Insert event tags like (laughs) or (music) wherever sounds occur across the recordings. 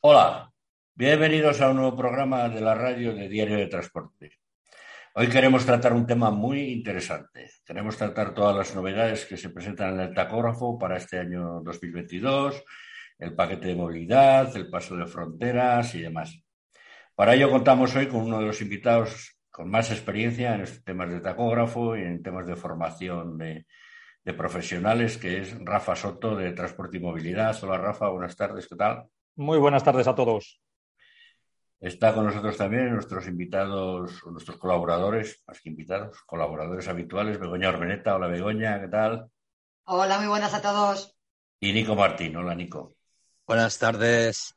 Hola. Bienvenidos a un nuevo programa de la radio de Diario de Transporte. Hoy queremos tratar un tema muy interesante. Queremos tratar todas las novedades que se presentan en el tacógrafo para este año 2022, el paquete de movilidad, el paso de fronteras y demás. Para ello contamos hoy con uno de los invitados con más experiencia en temas de tacógrafo y en temas de formación de, de profesionales, que es Rafa Soto de Transporte y Movilidad. Hola Rafa, buenas tardes, ¿qué tal? Muy buenas tardes a todos. Está con nosotros también nuestros invitados, nuestros colaboradores, más que invitados, colaboradores habituales, Begoña Orbeneta. Hola Begoña, ¿qué tal? Hola, muy buenas a todos. Y Nico Martín. Hola Nico. Buenas tardes.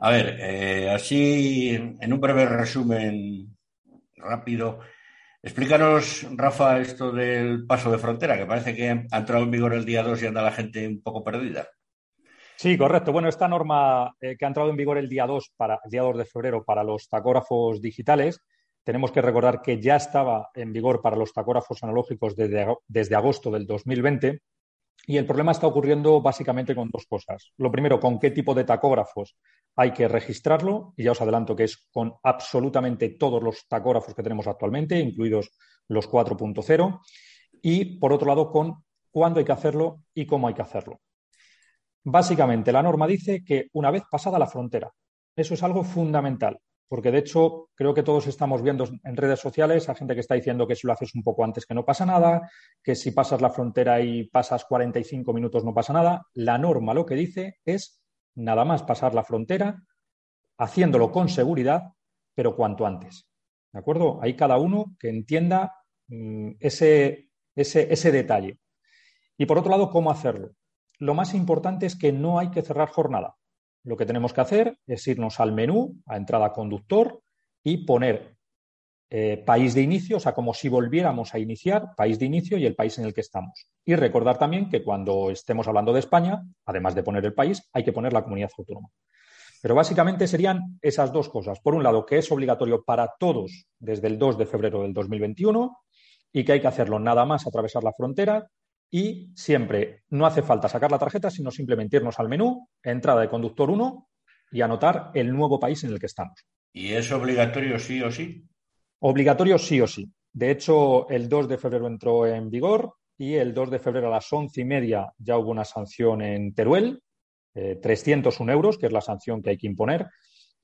A ver, eh, así en un breve resumen rápido, explícanos, Rafa, esto del paso de frontera, que parece que ha entrado en vigor el día 2 y anda la gente un poco perdida. Sí, correcto. Bueno, esta norma eh, que ha entrado en vigor el día 2, para, el día 2 de febrero para los tacógrafos digitales, tenemos que recordar que ya estaba en vigor para los tacógrafos analógicos desde, desde agosto del 2020 y el problema está ocurriendo básicamente con dos cosas. Lo primero, con qué tipo de tacógrafos hay que registrarlo, y ya os adelanto que es con absolutamente todos los tacógrafos que tenemos actualmente, incluidos los 4.0, y por otro lado, con cuándo hay que hacerlo y cómo hay que hacerlo. Básicamente, la norma dice que una vez pasada la frontera, eso es algo fundamental, porque de hecho creo que todos estamos viendo en redes sociales a gente que está diciendo que si lo haces un poco antes que no pasa nada, que si pasas la frontera y pasas 45 minutos no pasa nada. La norma lo que dice es nada más pasar la frontera, haciéndolo con seguridad, pero cuanto antes. ¿De acuerdo? Hay cada uno que entienda ese, ese, ese detalle. Y por otro lado, ¿cómo hacerlo? Lo más importante es que no hay que cerrar jornada. Lo que tenemos que hacer es irnos al menú, a entrada conductor, y poner eh, país de inicio, o sea, como si volviéramos a iniciar país de inicio y el país en el que estamos. Y recordar también que cuando estemos hablando de España, además de poner el país, hay que poner la comunidad autónoma. Pero básicamente serían esas dos cosas. Por un lado, que es obligatorio para todos desde el 2 de febrero del 2021 y que hay que hacerlo nada más atravesar la frontera y siempre no hace falta sacar la tarjeta, sino simplemente irnos al menú, entrada de conductor 1 y anotar el nuevo país en el que estamos. ¿Y es obligatorio sí o sí? Obligatorio sí o sí. De hecho, el 2 de febrero entró en vigor y el 2 de febrero a las once y media ya hubo una sanción en Teruel, eh, 301 euros, que es la sanción que hay que imponer.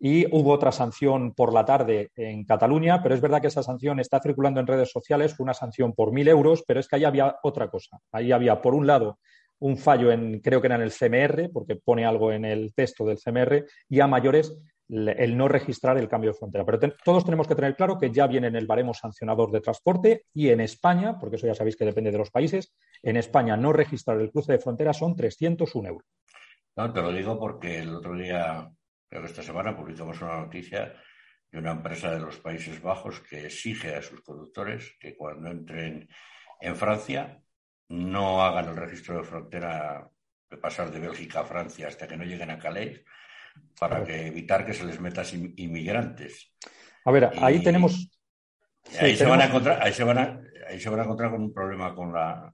Y hubo otra sanción por la tarde en Cataluña, pero es verdad que esa sanción está circulando en redes sociales, fue una sanción por mil euros, pero es que ahí había otra cosa. Ahí había, por un lado, un fallo en, creo que era en el CMR, porque pone algo en el texto del CMR, y a mayores el no registrar el cambio de frontera. Pero todos tenemos que tener claro que ya viene en el baremo sancionador de transporte y en España, porque eso ya sabéis que depende de los países, en España no registrar el cruce de frontera son 301 euros. No, te lo digo porque el otro día Creo que esta semana publicamos una noticia de una empresa de los Países Bajos que exige a sus conductores que cuando entren en Francia no hagan el registro de frontera de pasar de Bélgica a Francia hasta que no lleguen a Calais para que evitar que se les metan inmigrantes. A ver, ahí y tenemos. Ahí, sí, se tenemos... Van a encontrar, ahí, se van a, ahí se van a encontrar con un problema con la,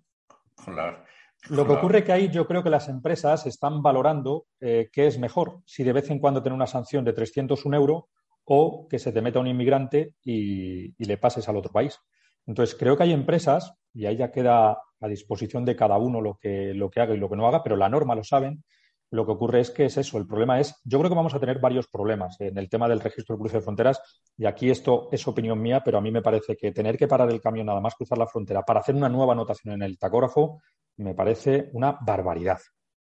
con la lo que ocurre que ahí yo creo que las empresas están valorando eh, qué es mejor, si de vez en cuando tener una sanción de 301 euros o que se te meta un inmigrante y, y, le pases al otro país. Entonces, creo que hay empresas, y ahí ya queda a disposición de cada uno lo que, lo que haga y lo que no haga, pero la norma lo saben. Lo que ocurre es que es eso. El problema es, yo creo que vamos a tener varios problemas en el tema del registro de cruce de fronteras. Y aquí esto es opinión mía, pero a mí me parece que tener que parar el camión nada más cruzar la frontera para hacer una nueva anotación en el tacógrafo me parece una barbaridad.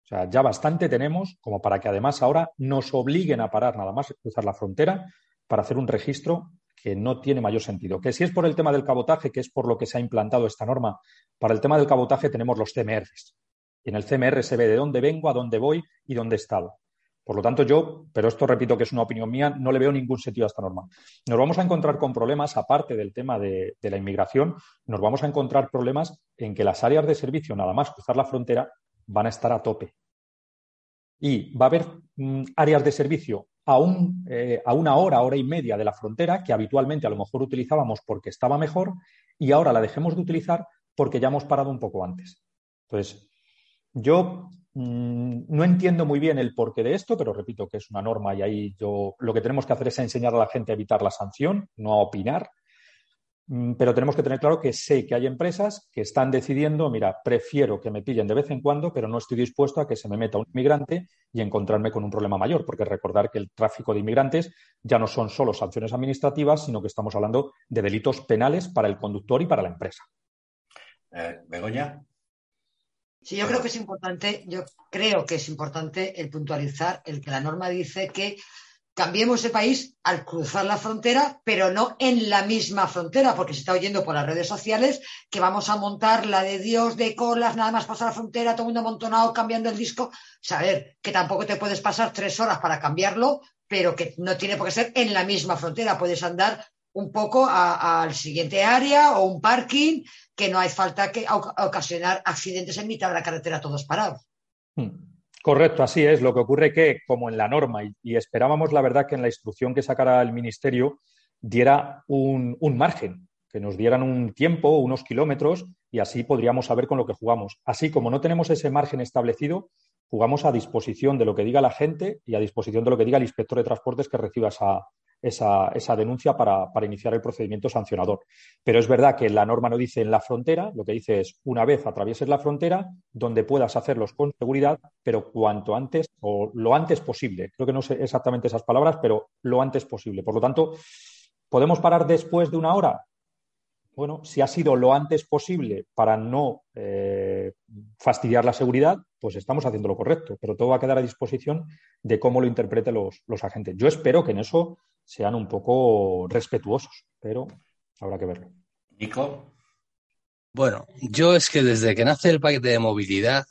O sea, ya bastante tenemos como para que además ahora nos obliguen a parar nada más cruzar la frontera para hacer un registro que no tiene mayor sentido. Que si es por el tema del cabotaje, que es por lo que se ha implantado esta norma, para el tema del cabotaje tenemos los CMRs. Y en el CMR se ve de dónde vengo, a dónde voy y dónde he estado. Por lo tanto, yo, pero esto repito que es una opinión mía, no le veo ningún sentido a esta norma. Nos vamos a encontrar con problemas, aparte del tema de, la inmigración, nos vamos a encontrar problemas en que las áreas de servicio, nada más cruzar la frontera, van a estar a tope. Y va a haber mm, áreas de servicio a, eh, a una hora, hora y media de la frontera que habitualmente a lo mejor utilizábamos porque estaba mejor y ahora la dejemos de utilizar porque ya hemos parado un poco antes. Entonces, yo no entiendo muy bien el porqué de esto, pero repito que es una norma y ahí yo lo que tenemos que hacer es enseñar a la gente a evitar la sanción, no a opinar. Mm, pero tenemos que tener claro que sé que hay empresas que están decidiendo, mira, prefiero que me pillen de vez en cuando, pero no estoy dispuesto a que se me meta un inmigrante y encontrarme con un problema mayor, porque recordar que el tráfico de inmigrantes ya no son solo sanciones administrativas, sino que estamos hablando de delitos penales para el conductor y para la empresa. Eh, Begoña. Sí, yo creo que es importante, yo creo que es importante el puntualizar el que la norma dice que cambiemos de país al cruzar la frontera, pero no en la misma frontera, porque se está oyendo por las redes sociales que vamos a montar la de Dios de colas, nada más pasar la frontera, todo el mundo amontonado cambiando el disco. Saber que tampoco te puedes pasar tres horas para cambiarlo, pero que no tiene por qué ser en la misma frontera. Puedes andar un poco al siguiente área o un parking, que no hay falta que ocasionar accidentes en mitad de la carretera todos parados. Hmm. Correcto, así es. Lo que ocurre que, como en la norma, y, esperábamos, la verdad, que en la instrucción que sacara el Ministerio diera un, margen, que nos dieran un tiempo, unos kilómetros, y así podríamos saber con lo que jugamos. Así como no tenemos ese margen establecido, jugamos a disposición de lo que diga la gente y a disposición de lo que diga el inspector de transportes que reciba esa, esa, esa denuncia para, para, iniciar el procedimiento sancionador. Pero es verdad que la norma no dice en la frontera, lo que dice es una vez atravieses la frontera, donde puedas hacerlos con seguridad, pero cuanto antes o lo antes posible. Creo que no sé exactamente esas palabras, pero lo antes posible. Por lo tanto, ¿podemos parar después de una hora? Bueno, si ha sido lo antes posible para no eh, fastidiar la seguridad, pues estamos haciendo lo correcto, pero todo va a quedar a disposición de cómo lo interpreten los, los agentes. Yo espero que en eso sean un poco respetuosos, pero habrá que verlo. Nico. Bueno, yo es que desde que nace el paquete de movilidad,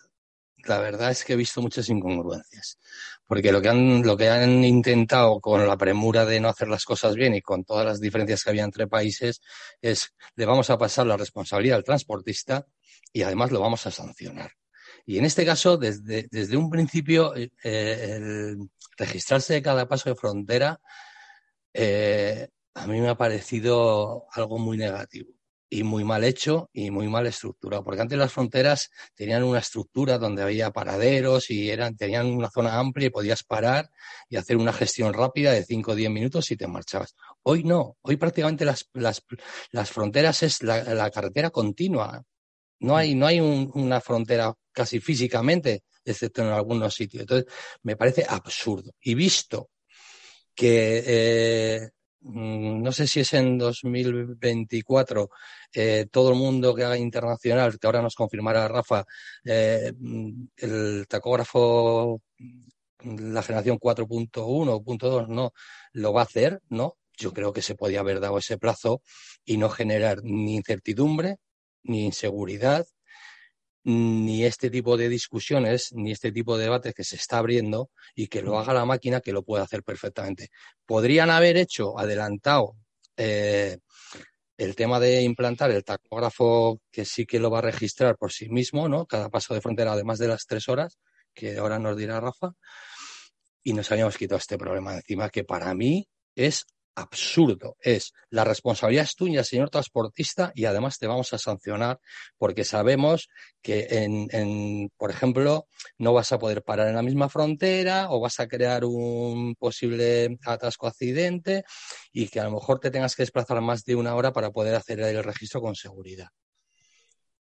la verdad es que he visto muchas incongruencias. Porque lo que han, lo que han intentado con la premura de no hacer las cosas bien y con todas las diferencias que había entre países es le vamos a pasar la responsabilidad al transportista y además lo vamos a sancionar. Y en este caso, desde, desde un principio, eh, el registrarse de cada paso de frontera eh, a mí me ha parecido algo muy negativo y muy mal hecho y muy mal estructurado, porque antes las fronteras tenían una estructura donde había paraderos y eran, tenían una zona amplia y podías parar y hacer una gestión rápida de 5 o 10 minutos y te marchabas. Hoy no, hoy prácticamente las, las, las fronteras es la, carretera continua. No hay, no hay un, una frontera casi físicamente, excepto en algunos sitios. Entonces, me parece absurdo. Y visto que eh, mm, no sé si es en 2024, eh, todo el mundo que haga internacional, que ahora nos confirmará Rafa, eh, mm, el tacógrafo, mm, la generación 4.1 o 2, no, lo va a hacer, ¿no? Yo creo que se podía haber dado ese plazo y no generar ni incertidumbre, ni inseguridad, ni este tipo de discusiones, ni este tipo de debates que se está abriendo y que lo haga la máquina que lo puede hacer perfectamente. Podrían haber hecho, adelantado, eh, el tema de implantar el tacógrafo que sí que lo va a registrar por sí mismo, ¿no? Cada paso de frontera, además de las tres horas, que ahora nos dirá Rafa, y nos habíamos quitado este problema encima, que para mí es absurdo. Es la responsabilidad es tuya, señor transportista, y además te vamos a sancionar porque sabemos que, en, por ejemplo, no vas a poder parar en la misma frontera o vas a crear un posible atasco accidente y que a lo mejor te tengas que desplazar más de una hora para poder hacer el registro con seguridad.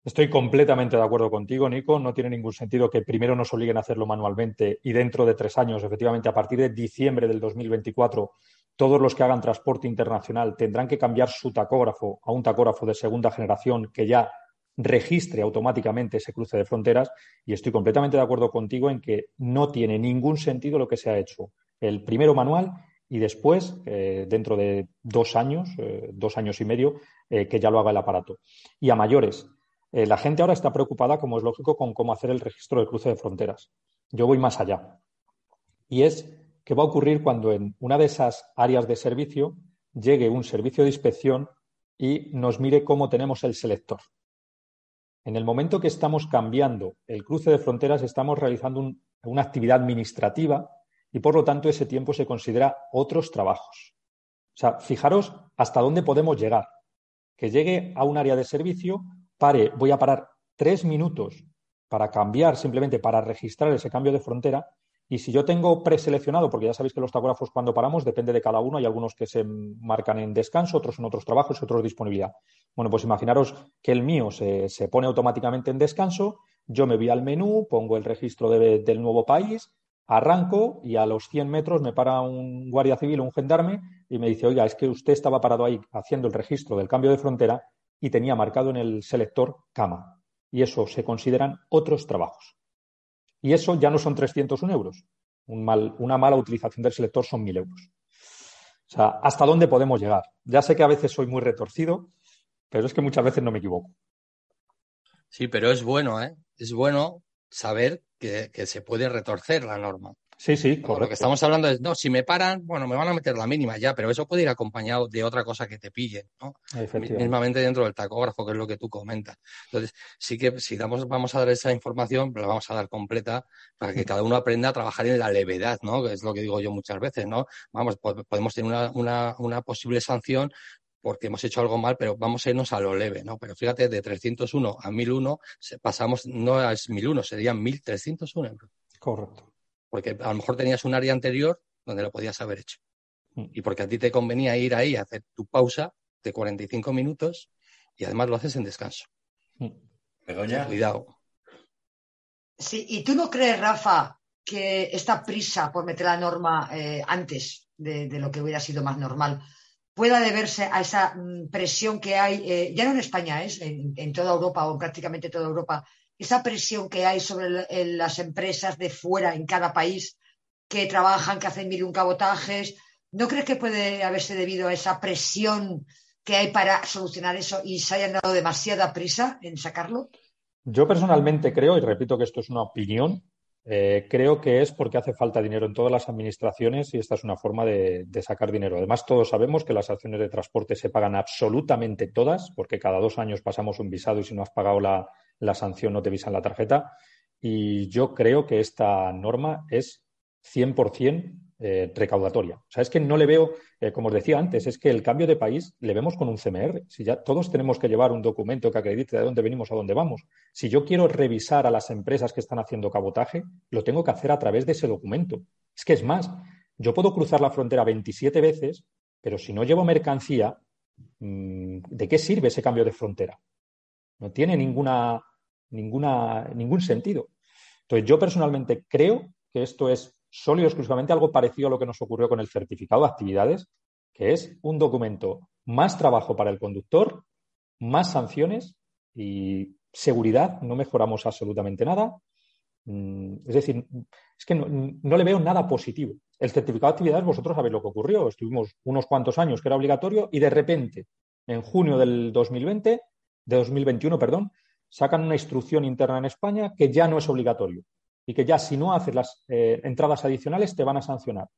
Estoy completamente de acuerdo contigo, Nico. No tiene ningún sentido que primero nos obliguen a hacerlo manualmente y dentro de tres años, efectivamente, a partir de diciembre del 2024, todos los que hagan transporte internacional tendrán que cambiar su tacógrafo a un tacógrafo de segunda generación que ya registre automáticamente ese cruce de fronteras y estoy completamente de acuerdo contigo en que no tiene ningún sentido lo que se ha hecho. El primero manual y después, eh, dentro de dos años, eh, dos años y medio, eh, que ya lo haga el aparato. Y a mayores, la gente ahora está preocupada, como es lógico, con cómo hacer el registro de cruce de fronteras. Yo voy más allá. Y es qué va a ocurrir cuando en una de esas áreas de servicio llegue un servicio de inspección y nos mire cómo tenemos el selector. En el momento que estamos cambiando el cruce de fronteras, estamos realizando una actividad administrativa y, por lo tanto, ese tiempo se considera otros trabajos. O sea, fijaros hasta dónde podemos llegar. Que llegue a un área de servicio, pare, voy a parar tres minutos para cambiar, simplemente para registrar ese cambio de frontera. Y si yo tengo preseleccionado, porque ya sabéis que los tacógrafos cuando paramos depende de cada uno, hay algunos que se marcan en descanso, otros en otros trabajos, otros disponibilidad. Bueno, pues imaginaros que el mío se, pone automáticamente en descanso, yo me voy al menú, pongo el registro del nuevo país, arranco y a los 100 metros me para un guardia civil o un gendarme y me dice, oiga, es que usted estaba parado ahí haciendo el registro del cambio de frontera y tenía marcado en el selector cama y eso se consideran otros trabajos. Y eso ya no son 301 euros. una mala utilización del selector son 1.000 euros. O sea, ¿hasta dónde podemos llegar? Ya sé que a veces soy muy retorcido, pero es que muchas veces no me equivoco. Sí, pero es bueno, ¿eh? Es bueno saber que se puede retorcer la norma. Sí, sí, correcto. Lo que estamos hablando es, no, si me paran, bueno, me van a meter la mínima ya, pero eso puede ir acompañado de otra cosa que te pillen, ¿no? Mismamente dentro del tacógrafo, que es lo que tú comentas. Entonces, sí que si damos, vamos a dar esa información, la vamos a dar completa para que cada uno aprenda a trabajar en la levedad, ¿no? Que es lo que digo yo muchas veces, ¿no? Vamos, podemos tener una, una, una posible sanción porque hemos hecho algo mal, pero vamos a irnos a lo leve, ¿no? Pero fíjate, de 301 a 1001 pasamos, no a 1001, serían 1301 euros. Correcto porque a lo mejor tenías un área anterior donde lo podías haber hecho. Mm. Y porque a ti te convenía ir ahí a hacer tu pausa de 45 minutos y además lo haces en descanso. Mm. Cuidado. Sí, ¿y tú no crees, Rafa, que esta prisa por meter la norma eh, antes de, lo que hubiera sido más normal pueda deberse a esa mm, presión que hay, eh, ya no en España, es en, toda Europa o prácticamente toda Europa, esa presión que hay sobre las empresas de fuera en cada país que trabajan, que hacen mil un cabotajes. ¿No crees que puede haberse debido a esa presión que hay para solucionar eso y se hayan dado demasiada prisa en sacarlo? Yo personalmente creo, y repito que esto es una opinión, eh, creo que es porque hace falta dinero en todas las administraciones y esta es una forma de, de, sacar dinero. Además, todos sabemos que las acciones de transporte se pagan absolutamente todas, porque cada dos años pasamos un visado y si no has pagado la, la sanción no te visan la tarjeta. Y yo creo que esta norma es 100% eh, recaudatoria. O sea, es que no le veo, eh, como os decía antes, es que el cambio de país le vemos con un CMR. Si ya todos tenemos que llevar un documento que acredite de dónde venimos a dónde vamos. Si yo quiero revisar a las empresas que están haciendo cabotaje, lo tengo que hacer a través de ese documento. Es que es más, yo puedo cruzar la frontera 27 veces, pero si no llevo mercancía, mm, ¿de qué sirve ese cambio de frontera? No tiene ninguna, ninguna, ningún sentido. Entonces, yo personalmente creo que esto es solo y exclusivamente algo parecido a lo que nos ocurrió con el certificado de actividades, que es un documento más trabajo para el conductor, más sanciones y seguridad. No mejoramos absolutamente nada. Mm, es decir, es que no, no, le veo nada positivo. El certificado de actividades, vosotros sabéis lo que ocurrió. Estuvimos unos cuantos años que era obligatorio y de repente, en junio del 2020, de 2021, perdón, sacan una instrucción interna en España que ya no es obligatorio y que ya si no haces las eh, entradas adicionales te van a sancionar.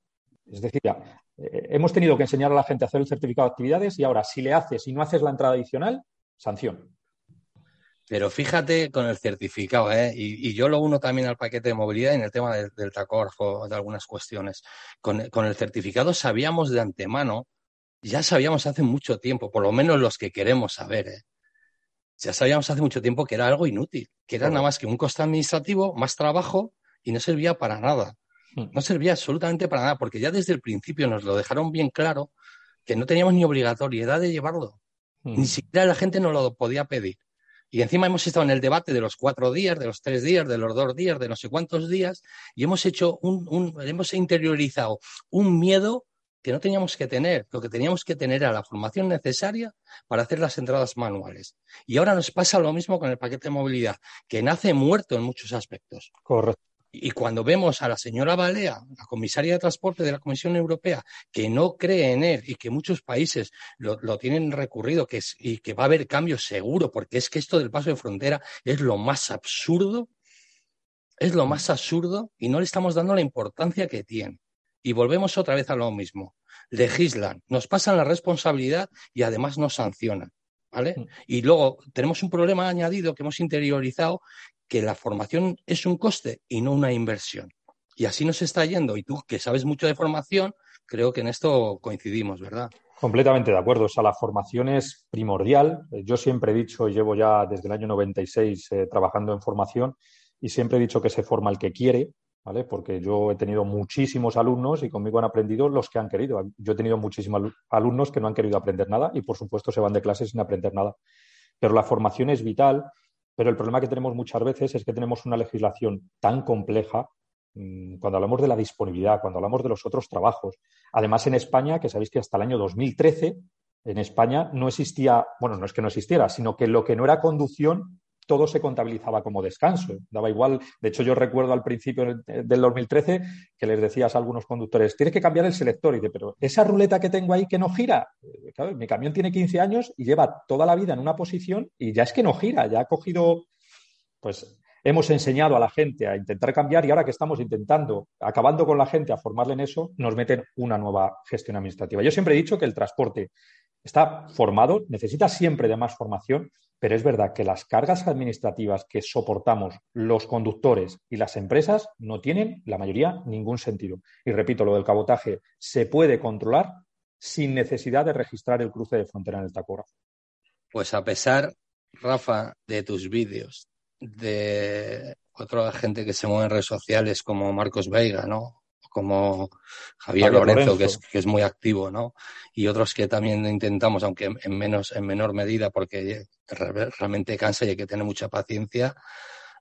Es decir, ya, eh, hemos tenido que enseñar a la gente a hacer el certificado de actividades y ahora si le haces y no haces la entrada adicional, sanción. Pero fíjate con el certificado, ¿eh? y, yo lo uno también al paquete de movilidad en el tema del, tacógrafo, de algunas cuestiones. Con, con, el certificado sabíamos de antemano, ya sabíamos hace mucho tiempo, por lo menos los que queremos saber, ¿eh? Ya sabíamos hace mucho tiempo que era algo inútil, que era nada más que un coste administrativo, más trabajo y no servía para nada. Hmm. No servía absolutamente para nada, porque ya desde el principio nos lo dejaron bien claro que no teníamos ni obligatoriedad de llevarlo. Hmm. Ni siquiera la gente nos lo podía pedir. Y encima hemos estado en el debate de los cuatro días, de los tres días, de los dos días, de no sé cuántos días, y hemos hecho un hemos interiorizado un miedo que no teníamos que tener. Lo que teníamos que tener era la formación necesaria para hacer las entradas manuales. Y ahora nos pasa lo mismo con el paquete de movilidad, que nace muerto en muchos aspectos. Correcto. Y cuando vemos a la señora Balea, la comisaria de transporte de la Comisión Europea, que no cree en él y que muchos países lo, tienen recurrido que es, y que va a haber cambios seguro, porque es que esto del paso de frontera es lo más absurdo, es lo más absurdo y no le estamos dando la importancia que tiene. Y volvemos otra vez a lo mismo. Legislan, nos pasan la responsabilidad y además nos sancionan. ¿vale? Mm. Y luego tenemos un problema añadido que hemos interiorizado, que la formación es un coste y no una inversión. Y así nos está yendo. Y tú, que sabes mucho de formación, creo que en esto coincidimos, ¿verdad? Completamente de acuerdo. O sea, la formación es primordial. Yo siempre he dicho, llevo ya desde el año 96 eh, trabajando en formación y siempre he dicho que se forma el que quiere, ¿vale? Porque yo he tenido muchísimos alumnos y conmigo han aprendido los que han querido. Yo he tenido muchísimos alumnos que no han querido aprender nada y, por supuesto, se van de clase sin aprender nada. Pero la formación es vital. Pero el problema que tenemos muchas veces es que tenemos una legislación tan compleja Mm, cuando hablamos de la disponibilidad, cuando hablamos de los otros trabajos. Además, en España, que sabéis que hasta el año 2013, en España no existía, bueno, no es que no existiera, sino que lo que no era conducción, todo se contabilizaba como descanso. Daba igual. De hecho, yo recuerdo al principio del 2013 que les decías a algunos conductores, tienes que cambiar el selector. Y dice, pero esa ruleta que tengo ahí que no gira. Eh, mi camión tiene 15 años y lleva toda la vida en una posición y ya es que no gira, ya ha cogido, pues hemos enseñado a la gente a intentar cambiar y ahora que estamos intentando, acabando con la gente a formarle en eso, nos meten una nueva gestión administrativa. Yo siempre he dicho que el transporte está formado, necesita siempre de más formación, pero es verdad que las cargas administrativas que soportamos los conductores y las empresas no tienen, la mayoría, ningún sentido. Y repito, lo del cabotaje se puede controlar sin necesidad de registrar el cruce de frontera en el tacógrafo. Pues a pesar, Rafa, de tus vídeos, de otra gente que se mueve en redes sociales como Marcos Veiga, ¿no? Como Javier, Lorenzo, Que, es, que es muy activo, ¿no? Y otros que también intentamos, aunque en menos, en menor medida, porque realmente cansa y hay que tener mucha paciencia.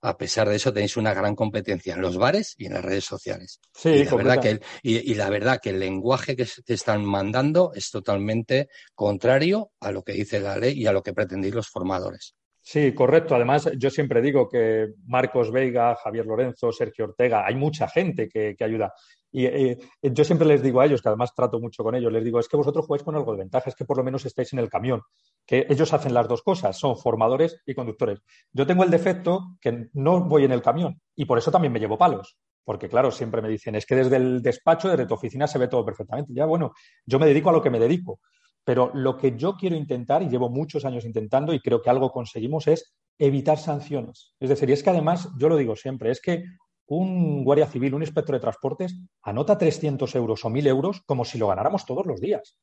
A pesar de eso, tenéis una gran competencia en los bares y en las redes sociales. Sí, y la, verdad que el, y, la verdad que el lenguaje que te están mandando es totalmente contrario a lo que dice la ley y a lo que pretendéis los formadores. Sí, correcto. Además, yo siempre digo que Marcos Veiga, Javier Lorenzo, Sergio Ortega, hay mucha gente que, ayuda. Y eh, yo siempre les digo a ellos, que además trato mucho con ellos, les digo, es que vosotros jugáis con algo de ventaja, es que por lo menos estáis en el camión, que ellos hacen las dos cosas, son formadores y conductores. Yo tengo el defecto que no voy en el camión y por eso también me llevo palos. Porque, claro, siempre me dicen, es que desde el despacho, desde tu oficina se ve todo perfectamente. Ya, bueno, yo me dedico a lo que me dedico. Pero lo que yo quiero intentar, y llevo muchos años intentando, y creo que algo conseguimos, es evitar sanciones. Es decir, y es que además, yo lo digo siempre, es que un guardia civil, un inspector de transportes, anota 300 euros o 1.000 euros como si lo ganáramos todos los días.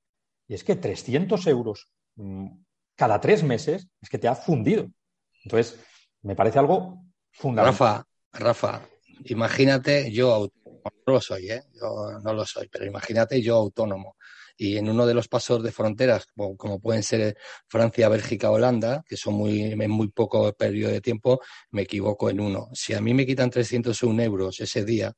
Y es que 300 euros mm, cada tres meses es que te ha fundido. Entonces, me parece algo fundamental. Rafa, Rafa, imagínate yo, no lo soy, ¿eh? yo no lo soy, pero imagínate yo autónomo y en uno de los pasos de fronteras, como, pueden ser Francia, Bélgica, Holanda, que son muy, en muy poco periodo de tiempo, me equivoco en uno. Si a mí me quitan 301 euros ese día,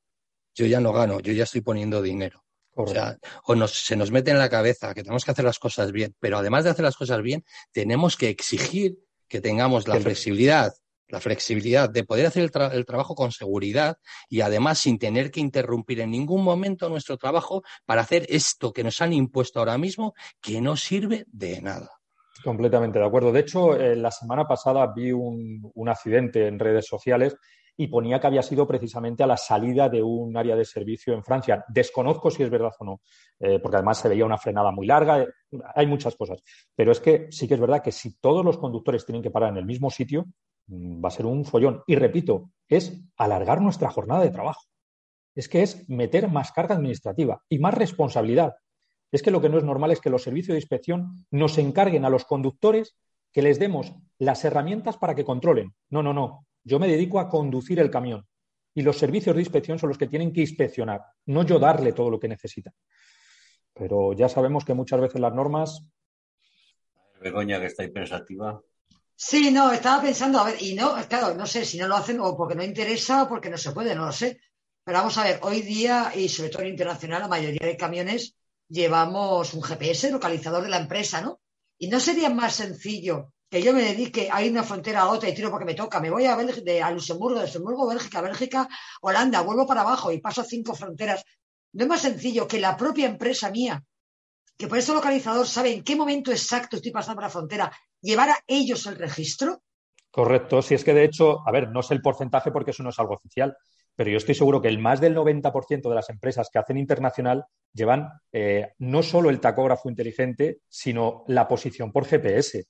yo ya no gano, yo ya estoy poniendo dinero. O sea, o se nos mete en la cabeza que tenemos que hacer las cosas bien, pero además de hacer las cosas bien, tenemos que exigir que tengamos la flexibilidad la flexibilidad de poder hacer el, trabajo con seguridad y además sin tener que interrumpir en ningún momento nuestro trabajo para hacer esto que nos han impuesto ahora mismo que no sirve de nada. Completamente de acuerdo. De hecho, eh, la semana pasada vi un, accidente en redes sociales y ponía que había sido precisamente a la salida de un área de servicio en Francia. Desconozco si es verdad o no, eh, porque además se veía una frenada muy larga, eh, hay muchas cosas. Pero es que sí que es verdad que si todos los conductores tienen que parar en el mismo sitio, va a ser un follón. Y repito, es alargar nuestra jornada de trabajo. Es que es meter más carga administrativa y más responsabilidad. Es que lo que no es normal es que los servicios de inspección nos encarguen a los conductores que les demos las herramientas para que controlen. No, no, no. Yo me dedico a conducir el camión y los servicios de inspección son los que tienen que inspeccionar, no yo darle todo lo que necesita. Pero ya sabemos que muchas veces las normas. Begoña, que está pensativa. Sí, no, estaba pensando, a ver, y no, claro, no sé si no lo hacen o porque no interesa o porque no se puede, no lo sé. Pero vamos a ver, hoy día, y sobre todo en internacional, la mayoría de camiones llevamos un GPS, localizador de la empresa, ¿no? Y no sería más sencillo que yo me dedique a ir una frontera a otra y tiro porque me toca. Me voy a, de, a Luxemburgo, de Luxemburgo, Bélgica, Bélgica, Holanda, vuelvo para abajo y paso cinco fronteras. No es más sencillo que la propia empresa mía, que por ese localizador sabe en qué momento exacto estoy pasando por la frontera llevar a ellos el registro? Correcto, si es que de hecho, a ver, no sé el porcentaje porque eso no es algo oficial, pero yo estoy seguro que el más del 90% de las empresas que hacen internacional llevan eh, no solo el tacógrafo inteligente, sino la posición por GPS. Es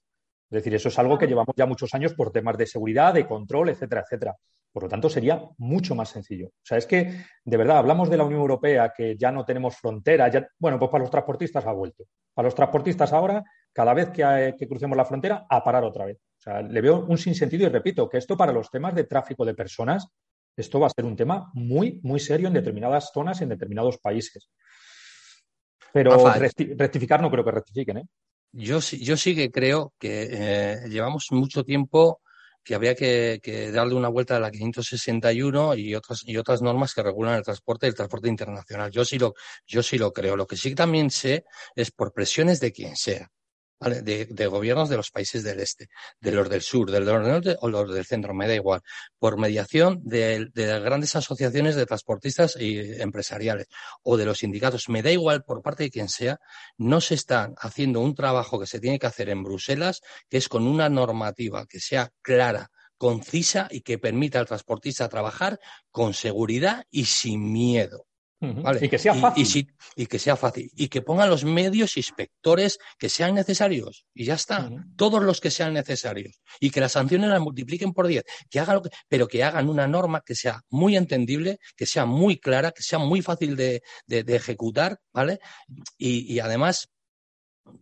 decir, eso es algo que llevamos ya muchos años por temas de seguridad, de control, etcétera, etcétera. Por lo tanto, sería mucho más sencillo. O sea, es que, de verdad, hablamos de la Unión Europea, que ya no tenemos frontera. Ya, bueno, pues para los transportistas ha vuelto. Para los transportistas ahora, cada vez que, que crucemos la frontera, a parar otra vez. O sea, le veo un sinsentido y repito que esto para los temas de tráfico de personas, esto va a ser un tema muy, muy serio en determinadas zonas, en determinados países. Pero rectificar no creo que rectifiquen, ¿eh? Yo, yo sí que creo que eh, llevamos mucho tiempo que habría que, darle una vuelta a la 561 y otras, y otras normas que regulan el transporte y el transporte internacional. Yo sí lo, yo sí lo creo. Lo que sí también sé es por presiones de quien sea de, gobiernos de los países del este, de los del sur, de los del norte o los del centro, me da igual, por mediación de, de grandes asociaciones de transportistas y empresariales o de los sindicatos, me da igual por parte de quien sea, no se está haciendo un trabajo que se tiene que hacer en Bruselas, que es con una normativa que sea clara, concisa y que permita al transportista trabajar con seguridad y sin miedo. Y que sea fácil. Y, que sea fácil. Y que pongan los medios inspectores que sean necesarios. Y ya está. Todos los que sean necesarios. Y que las sanciones las multipliquen por 10. Que hagan lo que, pero que hagan una norma que sea muy entendible, que sea muy clara, que sea muy fácil de, ejecutar, ¿vale? Y, además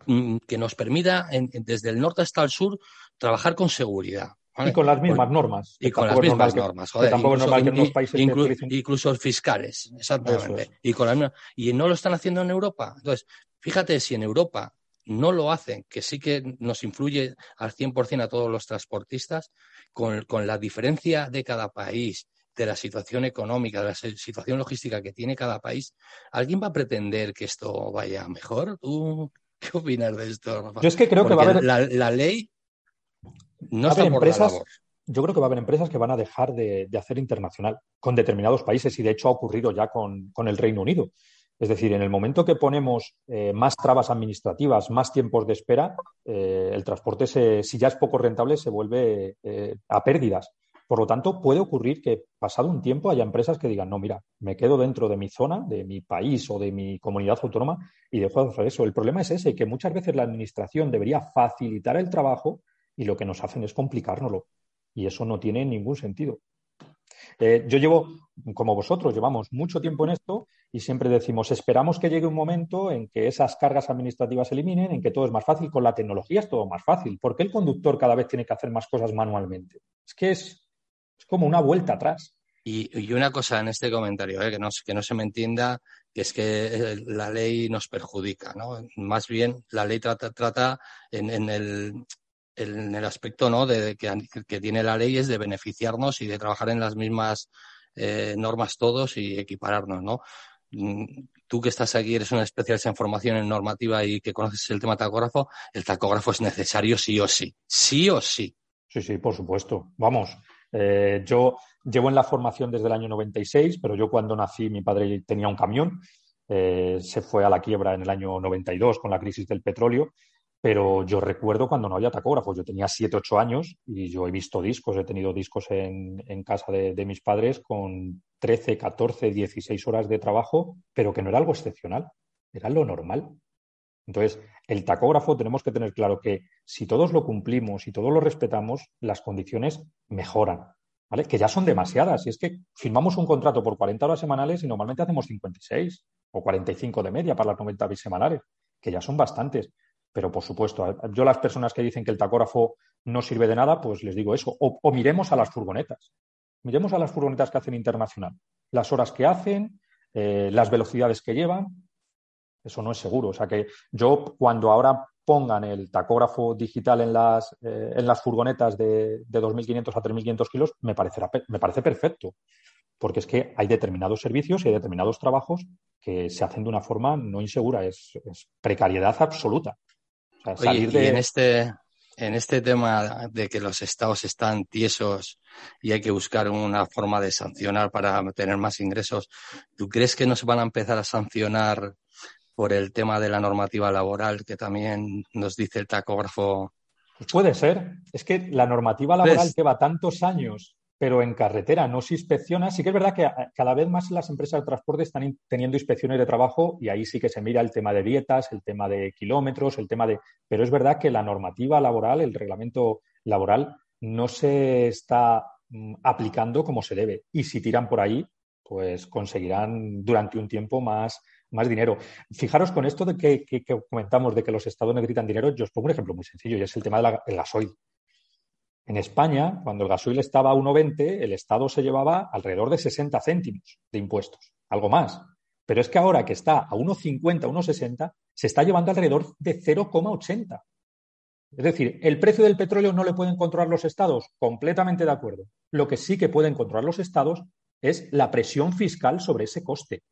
mm, que nos permita desde el norte hasta el sur trabajar con seguridad. Y con las mismas normas. Y con las mismas normas, joder. tampoco incluso, normal que países incluso fiscales, exactamente. Y, con y no lo están haciendo en Europa. Entonces, fíjate si en Europa no lo hacen, que sí que nos influye al 100% a todos los transportistas, con, con la diferencia de cada país, de la situación económica, de la situación logística que tiene cada país, ¿alguien va a pretender que esto vaya mejor? ¿Tú qué opinas de esto? Yo es que creo que va a haber... la ley no empresas, yo creo que va a haber empresas que van a dejar de, hacer internacional con determinados países y de hecho ha ocurrido ya con, el Reino Unido. Es decir, en el momento que ponemos eh, más trabas administrativas, más tiempos de espera, eh, el transporte, si ya es poco rentable, se vuelve eh, a pérdidas. Por lo tanto, puede ocurrir que pasado un tiempo haya empresas que digan, no, mira, me quedo dentro de mi zona, de mi país o de mi comunidad autónoma y dejo de hacer eso. El problema es ese, que muchas veces la administración debería facilitar el trabajo y lo que nos hacen es complicárnoslo. Y eso no tiene ningún sentido. Eh, yo llevo, como vosotros, llevamos mucho tiempo en esto y siempre decimos, esperamos que llegue un momento en que esas cargas administrativas se eliminen, en que todo es más fácil. Con la tecnología es todo más fácil. ¿Por qué el conductor cada vez tiene que hacer más cosas manualmente? Es que es, como una vuelta atrás. Y, una cosa en este comentario, eh, que, no, que no se me entienda, que es que eh, la ley nos perjudica, ¿no? Más bien, la ley trata, trata en el, en el aspecto ¿no? de, que, tiene la ley es de beneficiarnos y de trabajar en las mismas eh, normas todos y equipararnos, ¿no? Mm, tú que estás aquí, eres una especialista en formación en normativa y que conoces el tema tacógrafo, el tacógrafo es necesario sí o sí, sí o sí. Sí, sí, por supuesto. Vamos, eh, yo llevo en la formación desde el año 96, pero yo cuando nací mi padre tenía un camión, eh, se fue a la quiebra en el año 92 con la crisis del petróleo pero yo recuerdo cuando no había tacógrafos, yo tenía 7, 8 años y yo he visto discos, he tenido discos en, casa de, mis padres con 13, 14, 16 horas de trabajo, pero que no era algo excepcional, era lo normal. Entonces, el tacógrafo tenemos que tener claro que si todos lo cumplimos y todos lo respetamos, las condiciones mejoran, ¿vale? Que ya son demasiadas. Y es que firmamos un contrato por 40 horas semanales y normalmente hacemos 56 o 45 de media para las 90 semanales, que ya son bastantes. Pero, por supuesto, yo las personas que dicen que el tacógrafo no sirve de nada, pues les digo eso. O, miremos a las furgonetas. Miremos a las furgonetas que hacen internacional. Las horas que hacen, eh, las velocidades que llevan. Eso no es seguro. O sea que yo, cuando ahora pongan el tacógrafo digital en las, eh, en las furgonetas de, de 2.500 a 3.500 kilos, me, parecerá, me parece perfecto. Porque es que hay determinados servicios y hay determinados trabajos que se hacen de una forma no insegura, es precariedad absoluta y en este, en este tema de que los estados están tiesos y hay que buscar una forma de sancionar para tener más ingresos, ¿tú crees que nos van a empezar a sancionar por el tema de la normativa laboral que también nos dice el tacógrafo? Pues puede ser. Es que la normativa laboral lleva tantos años pero en carretera no se inspecciona. Sí que es verdad que cada vez más las empresas de transporte están teniendo inspecciones de trabajo y ahí sí que se mira el tema de dietas, el tema de kilómetros, el tema de... Pero es verdad que la normativa laboral, el reglamento laboral, no se está mm, aplicando como se debe. Y si tiran por ahí, pues conseguirán durante un tiempo más, más dinero. Fijaros con esto de que, comentamos de que los estados necesitan dinero, yo os pongo un ejemplo muy sencillo y es el tema del gasoil. En España, cuando el gasoil estaba a 1,20, el Estado se llevaba alrededor de 60 céntimos de impuestos, algo más. Pero es que ahora que está a 1,50, 1,60, se está llevando alrededor de 0,80. Es decir, el precio del petróleo no le pueden controlar los estados, completamente de acuerdo. Lo que sí que pueden controlar los estados es la presión fiscal sobre ese coste.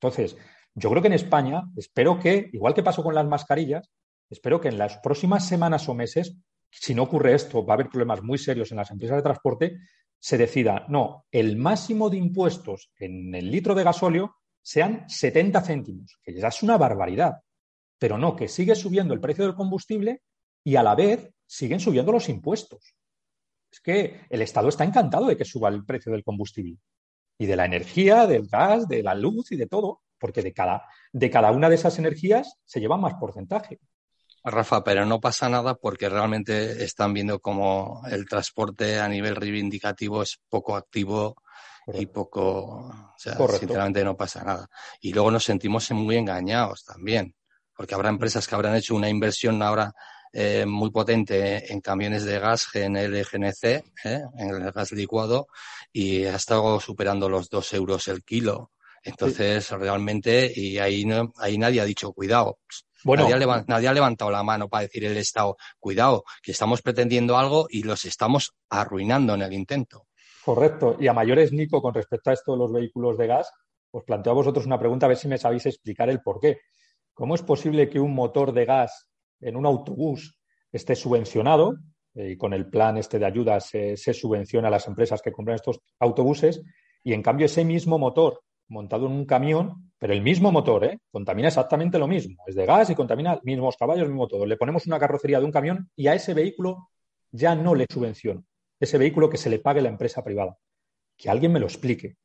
Entonces, yo creo que en España, espero que, igual que pasó con las mascarillas, espero que en las próximas semanas o meses si no ocurre esto, va a haber problemas muy serios en las empresas de transporte, se decida, no, el máximo de impuestos en el litro de gasóleo sean 70 céntimos, que ya es una barbaridad, pero no, que sigue subiendo el precio del combustible y a la vez siguen subiendo los impuestos. Es que el Estado está encantado de que suba el precio del combustible y de la energía, del gas, de la luz y de todo, porque de cada, de cada una de esas energías se lleva más porcentaje. Rafa, pero no pasa nada porque realmente están viendo como el transporte a nivel reivindicativo es poco activo y poco, o sea, sinceramente no pasa nada. Y luego nos sentimos muy engañados también, porque habrá empresas que habrán hecho una inversión ahora eh, muy potente en camiones de gas GNL, GNC, eh, en el gas licuado, y ha estado superando los dos euros el kilo. Entonces, realmente, y ahí, no, ahí nadie ha dicho, cuidado, nadie, ha levantado la mano para decir el Estado, cuidado, que estamos pretendiendo algo y los estamos arruinando en el intento. Correcto. Y a mayores, Nico, con respecto a esto de los vehículos de gas, os planteo a vosotros una pregunta a ver si me sabéis explicar el por qué. ¿Cómo es posible que un motor de gas en un autobús esté subvencionado eh, y con el plan este de ayudas se subvenciona a las empresas que compran estos autobuses y en cambio ese mismo motor montado en un camión, pero el mismo motor, ¿eh? contamina exactamente lo mismo. Es de gas y contamina mismos caballos, mismo todo. Le ponemos una carrocería de un camión y a ese vehículo ya no le subvenciono. Ese vehículo que se le pague la empresa privada. Que alguien me lo explique.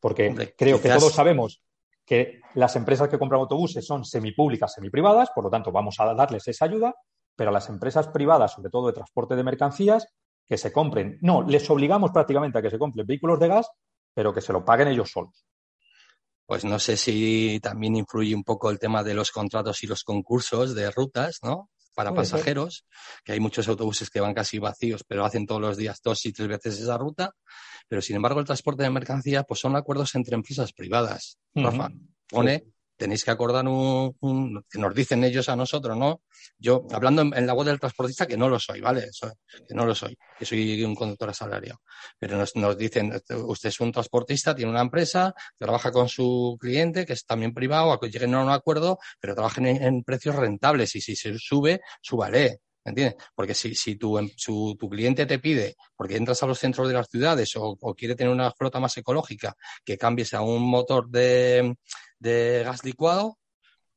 Porque creo que todos sabemos que las empresas que compran autobuses son semipúblicas, semiprivadas, por lo tanto vamos a darles esa ayuda, pero a las empresas privadas, sobre todo de transporte de mercancías, que se compren, no, les obligamos prácticamente a que se compren vehículos de gas, pero que se lo paguen ellos solos pues no sé si también influye un poco el tema de los contratos y los concursos de rutas, ¿no? Para pasajeros, que hay muchos autobuses que van casi vacíos, pero hacen todos los días dos y tres veces esa ruta. Pero sin embargo, el transporte de mercancías, pues son acuerdos entre empresas privadas. Rafa, pone tenéis que acordar un, que nos dicen ellos a nosotros, ¿no? Yo, hablando en, la voz del transportista, que no lo soy, ¿vale? que no lo soy, que soy un conductor asalariado. Pero nos, nos dicen, usted es un transportista, tiene una empresa, trabaja con su cliente, que es también privado, que lleguen a un acuerdo, pero trabajen en, precios rentables y si se sube, súbale. ¿Me entiendes? Porque si, si tu, em, su, tu cliente te pide, porque entras a los centros de las ciudades o, o, quiere tener una flota más ecológica, que cambies a un motor de, de gas licuado,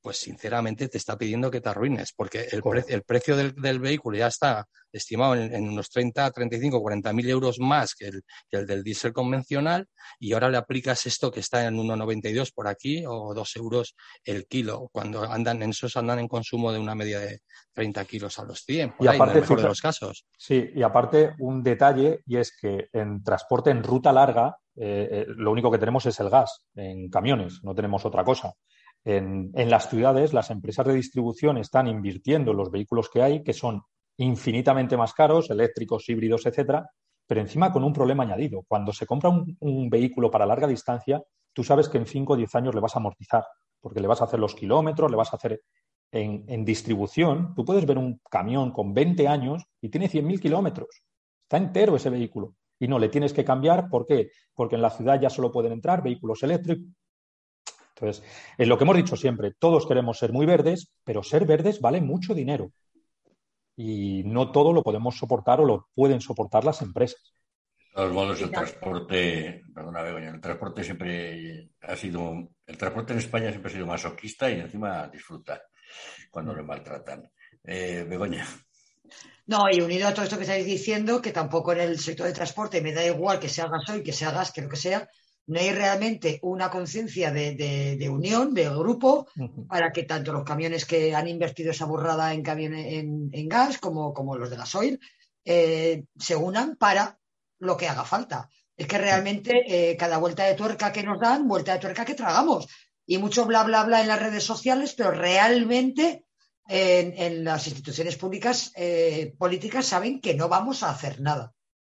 pues sinceramente te está pidiendo que te arruines, porque el, el precio del, vehículo ya está estimado en, unos 30, 35, 40 mil euros más que el, que el del diésel convencional y ahora le aplicas esto que está en 1,92 por aquí o 2 euros el kilo, cuando andan en esos andan en consumo de una media de 30 kilos a los 100, por y aparte, mejor de los casos. Sí, y aparte un detalle y es que en transporte en ruta larga eh, eh, lo único que tenemos es el gas en camiones, no tenemos otra cosa. En, las ciudades, las empresas de distribución están invirtiendo en los vehículos que hay, que son infinitamente más caros, eléctricos, híbridos, etcétera, pero encima con un problema añadido. Cuando se compra un, vehículo para larga distancia, tú sabes que en 5 o 10 años le vas a amortizar, porque le vas a hacer los kilómetros, le vas a hacer en, en distribución. Tú puedes ver un camión con 20 años y tiene 100.000 kilómetros. Está entero ese vehículo y no le tienes que cambiar. ¿Por qué? Porque en la ciudad ya solo pueden entrar vehículos eléctricos. Entonces, es lo que hemos dicho siempre, todos queremos ser muy verdes, pero ser verdes vale mucho dinero. Y no todo lo podemos soportar o lo pueden soportar las empresas. De todos modos, el transporte, perdona, Begoña, el transporte siempre ha sido, el transporte en España siempre ha sido masoquista y encima disfruta cuando le maltratan. Eh, Begoña. No, y unido a todo esto que estáis diciendo, que tampoco en el sector de transporte me da igual que sea gasoil, que sea gas, que lo que sea, no hay realmente una conciencia de, unión, de grupo, para que tanto los camiones que han invertido esa burrada en, en, gas como, como, los de gasoil eh, se unan para lo que haga falta. Es que realmente eh, cada vuelta de tuerca que nos dan, vuelta de tuerca que tragamos. Y mucho bla, bla, bla en las redes sociales, pero realmente en, las instituciones públicas eh, políticas saben que no vamos a hacer nada.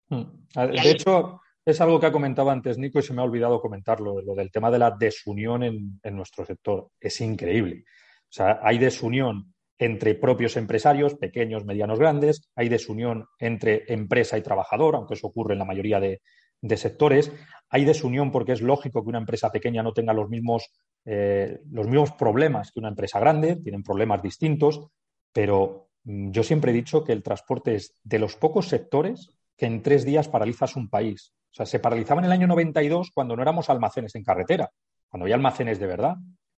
Hmm. De hecho, es algo que ha comentado antes Nico y se me ha olvidado comentarlo, lo del tema de la desunión en, nuestro sector. Es increíble. O sea, hay desunión entre propios empresarios, pequeños, medianos, grandes, hay desunión entre empresa y trabajador, aunque eso ocurre en la mayoría de, de sectores, hay desunión porque es lógico que una empresa pequeña no tenga los mismos eh, los mismos problemas que una empresa grande, tienen problemas distintos, pero mm, yo siempre he dicho que el transporte es de los pocos sectores que en tres días paralizas un país. O sea, se paralizaba en el año 92 cuando no éramos almacenes en carretera, cuando había almacenes de verdad.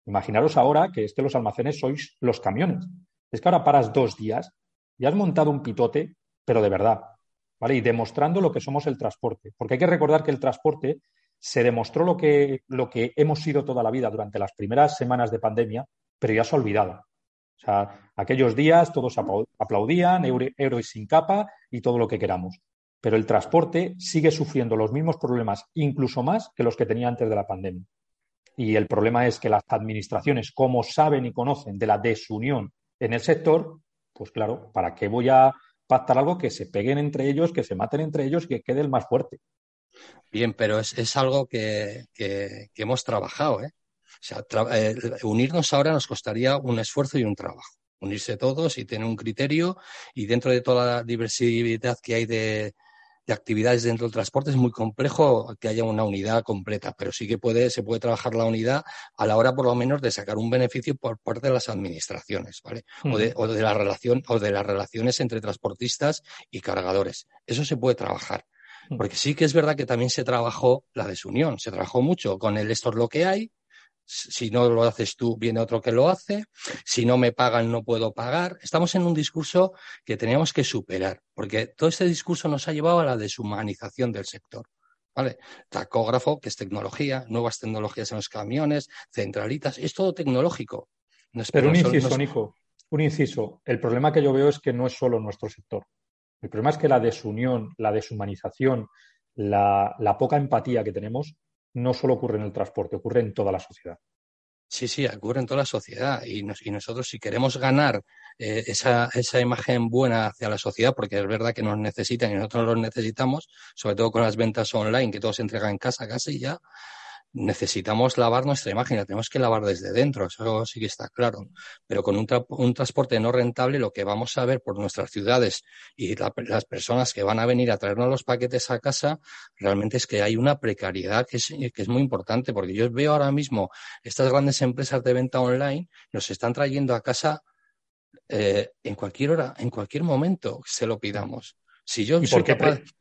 Imaginaros ahora que es que los almacenes sois los camiones. Es que ahora paras dos días y has montado un pitote, pero de verdad. ¿Vale? Y demostrando lo que somos el transporte. Porque hay que recordar que el transporte se demostró lo que, lo que hemos sido toda la vida durante las primeras semanas de pandemia, pero ya se ha olvidado. O sea, aquellos días todos aplaudían, héroes sin capa y todo lo que queramos. Pero el transporte sigue sufriendo los mismos problemas, incluso más que los que tenía antes de la pandemia. Y el problema es que las administraciones, como saben y conocen de la desunión en el sector, pues claro, ¿para qué voy a pactar algo que se peguen entre ellos, que se maten entre ellos y que quede el más fuerte? Bien, pero es, algo que, hemos trabajado, ¿eh? O sea, eh, unirnos ahora nos costaría un esfuerzo y un trabajo. Unirse todos y tener un criterio y dentro de toda la diversidad que hay de, actividades dentro del transporte es muy complejo que haya una unidad completa, pero sí que puede, se puede trabajar la unidad a la hora por lo menos de sacar un beneficio por parte de las administraciones, ¿vale? o, de, o de la relación, o de las relaciones entre transportistas y cargadores. Eso se puede trabajar. Porque sí que es verdad que también se trabajó la desunión, se trabajó mucho con el esto es lo que hay, si no lo haces tú, viene otro que lo hace, si no me pagan, no puedo pagar. Estamos en un discurso que teníamos que superar, porque todo este discurso nos ha llevado a la deshumanización del sector. ¿Vale? Tacógrafo, que es tecnología, nuevas tecnologías en los camiones, centralitas, es todo tecnológico. Pero un inciso, Nico, un inciso. El problema que yo veo es que no es solo nuestro sector. El problema es que la desunión, la deshumanización, la, poca empatía que tenemos no solo ocurre en el transporte, ocurre en toda la sociedad. Sí, sí, ocurre en toda la sociedad. Y, nosotros, si queremos ganar eh, esa, esa, imagen buena hacia la sociedad, porque es verdad que nos necesitan y nosotros los necesitamos, sobre todo con las ventas online, que todo se entrega en casa casi ya, necesitamos lavar nuestra imagen, la tenemos que lavar desde dentro, eso sí que está claro. Pero con un, transporte no rentable, lo que vamos a ver por nuestras ciudades y las personas que van a venir a traernos los paquetes a casa, realmente es que hay una precariedad que es, que es muy importante, porque yo veo ahora mismo estas grandes empresas de venta online nos están trayendo a casa eh, en cualquier hora, en cualquier momento se lo pidamos. Si yo ¿Y, por qué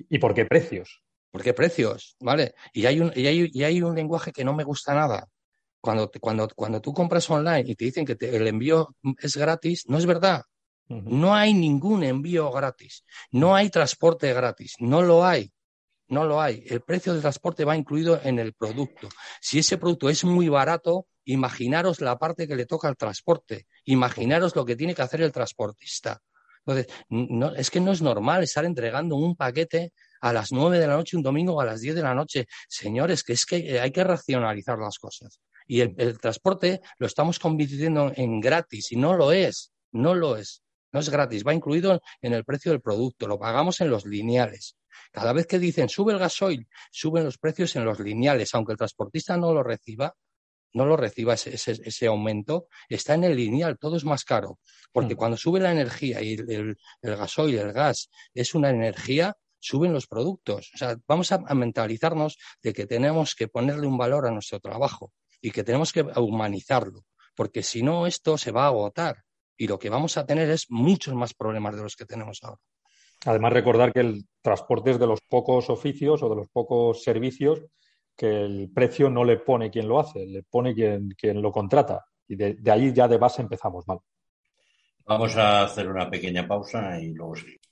¿Y por qué precios? ¿Por qué precios? ¿Vale? Y hay un, y hay, y hay un lenguaje que no me gusta nada. Cuando, cuando, cuando tú compras online y te dicen que el envío es gratis, no es verdad. No hay ningún envío gratis. No hay transporte gratis. No lo hay. No lo hay. El precio del transporte va incluido en el producto. Si ese producto es muy barato, imaginaros la parte que le toca al transporte. Imaginaros lo que tiene que hacer el transportista. Entonces, no, es que no es normal estar entregando un paquete a las nueve de la noche un domingo o a las diez de la noche. Señores, que es que eh, hay que racionalizar las cosas. Y el, transporte lo estamos convirtiendo en gratis y no lo es, no lo es. No es gratis, va incluido en el precio del producto, lo pagamos en los lineales. Cada vez que dicen sube el gasoil, suben los precios en los lineales, aunque el transportista no lo reciba, no lo reciba ese, ese, aumento, está en el lineal, todo es más caro. Porque mm. cuando sube la energía y el, el, el gasoil, el gas, es una energía, suben los productos. O sea, vamos a, mentalizarnos de que tenemos que ponerle un valor a nuestro trabajo y que tenemos que humanizarlo, porque si no, esto se va a agotar y lo que vamos a tener es muchos más problemas de los que tenemos ahora. Además, recordar que el transporte es de los pocos oficios o de los pocos servicios que el precio no le pone quien lo hace, le pone quien, quien lo contrata. Y de, de ahí ya de base empezamos mal Vamos a hacer una pequeña pausa y luego seguimos.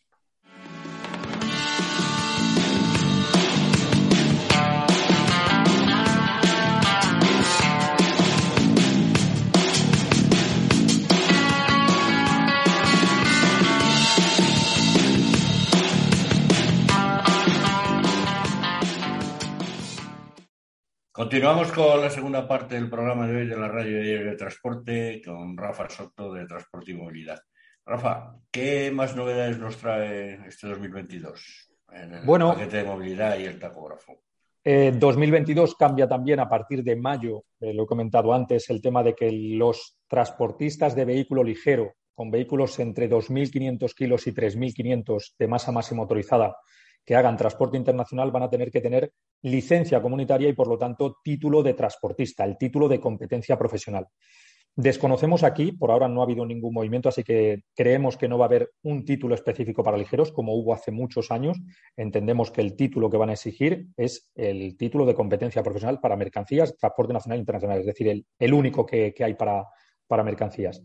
Continuamos con la segunda parte del programa de hoy de la radio de transporte con Rafa Soto de Transporte y Movilidad. Rafa, ¿qué más novedades nos trae este 2022 en el paquete de movilidad y el tacógrafo? 2022 eh, cambia también a partir de mayo, eh, lo he comentado antes, el tema de que los transportistas de vehículo ligero con vehículos entre 2.500 kilos y 3.500 de masa máxima motorizada que hagan transporte internacional van a tener que tener licencia comunitaria y, por lo tanto, título de transportista, el título de competencia profesional. Desconocemos aquí, por ahora no ha habido ningún movimiento, así que creemos que no va a haber un título específico para ligeros, como hubo hace muchos años. Entendemos que el título que van a exigir es el título de competencia profesional para mercancías, transporte nacional e internacional, es decir, el, único que, hay para, mercancías.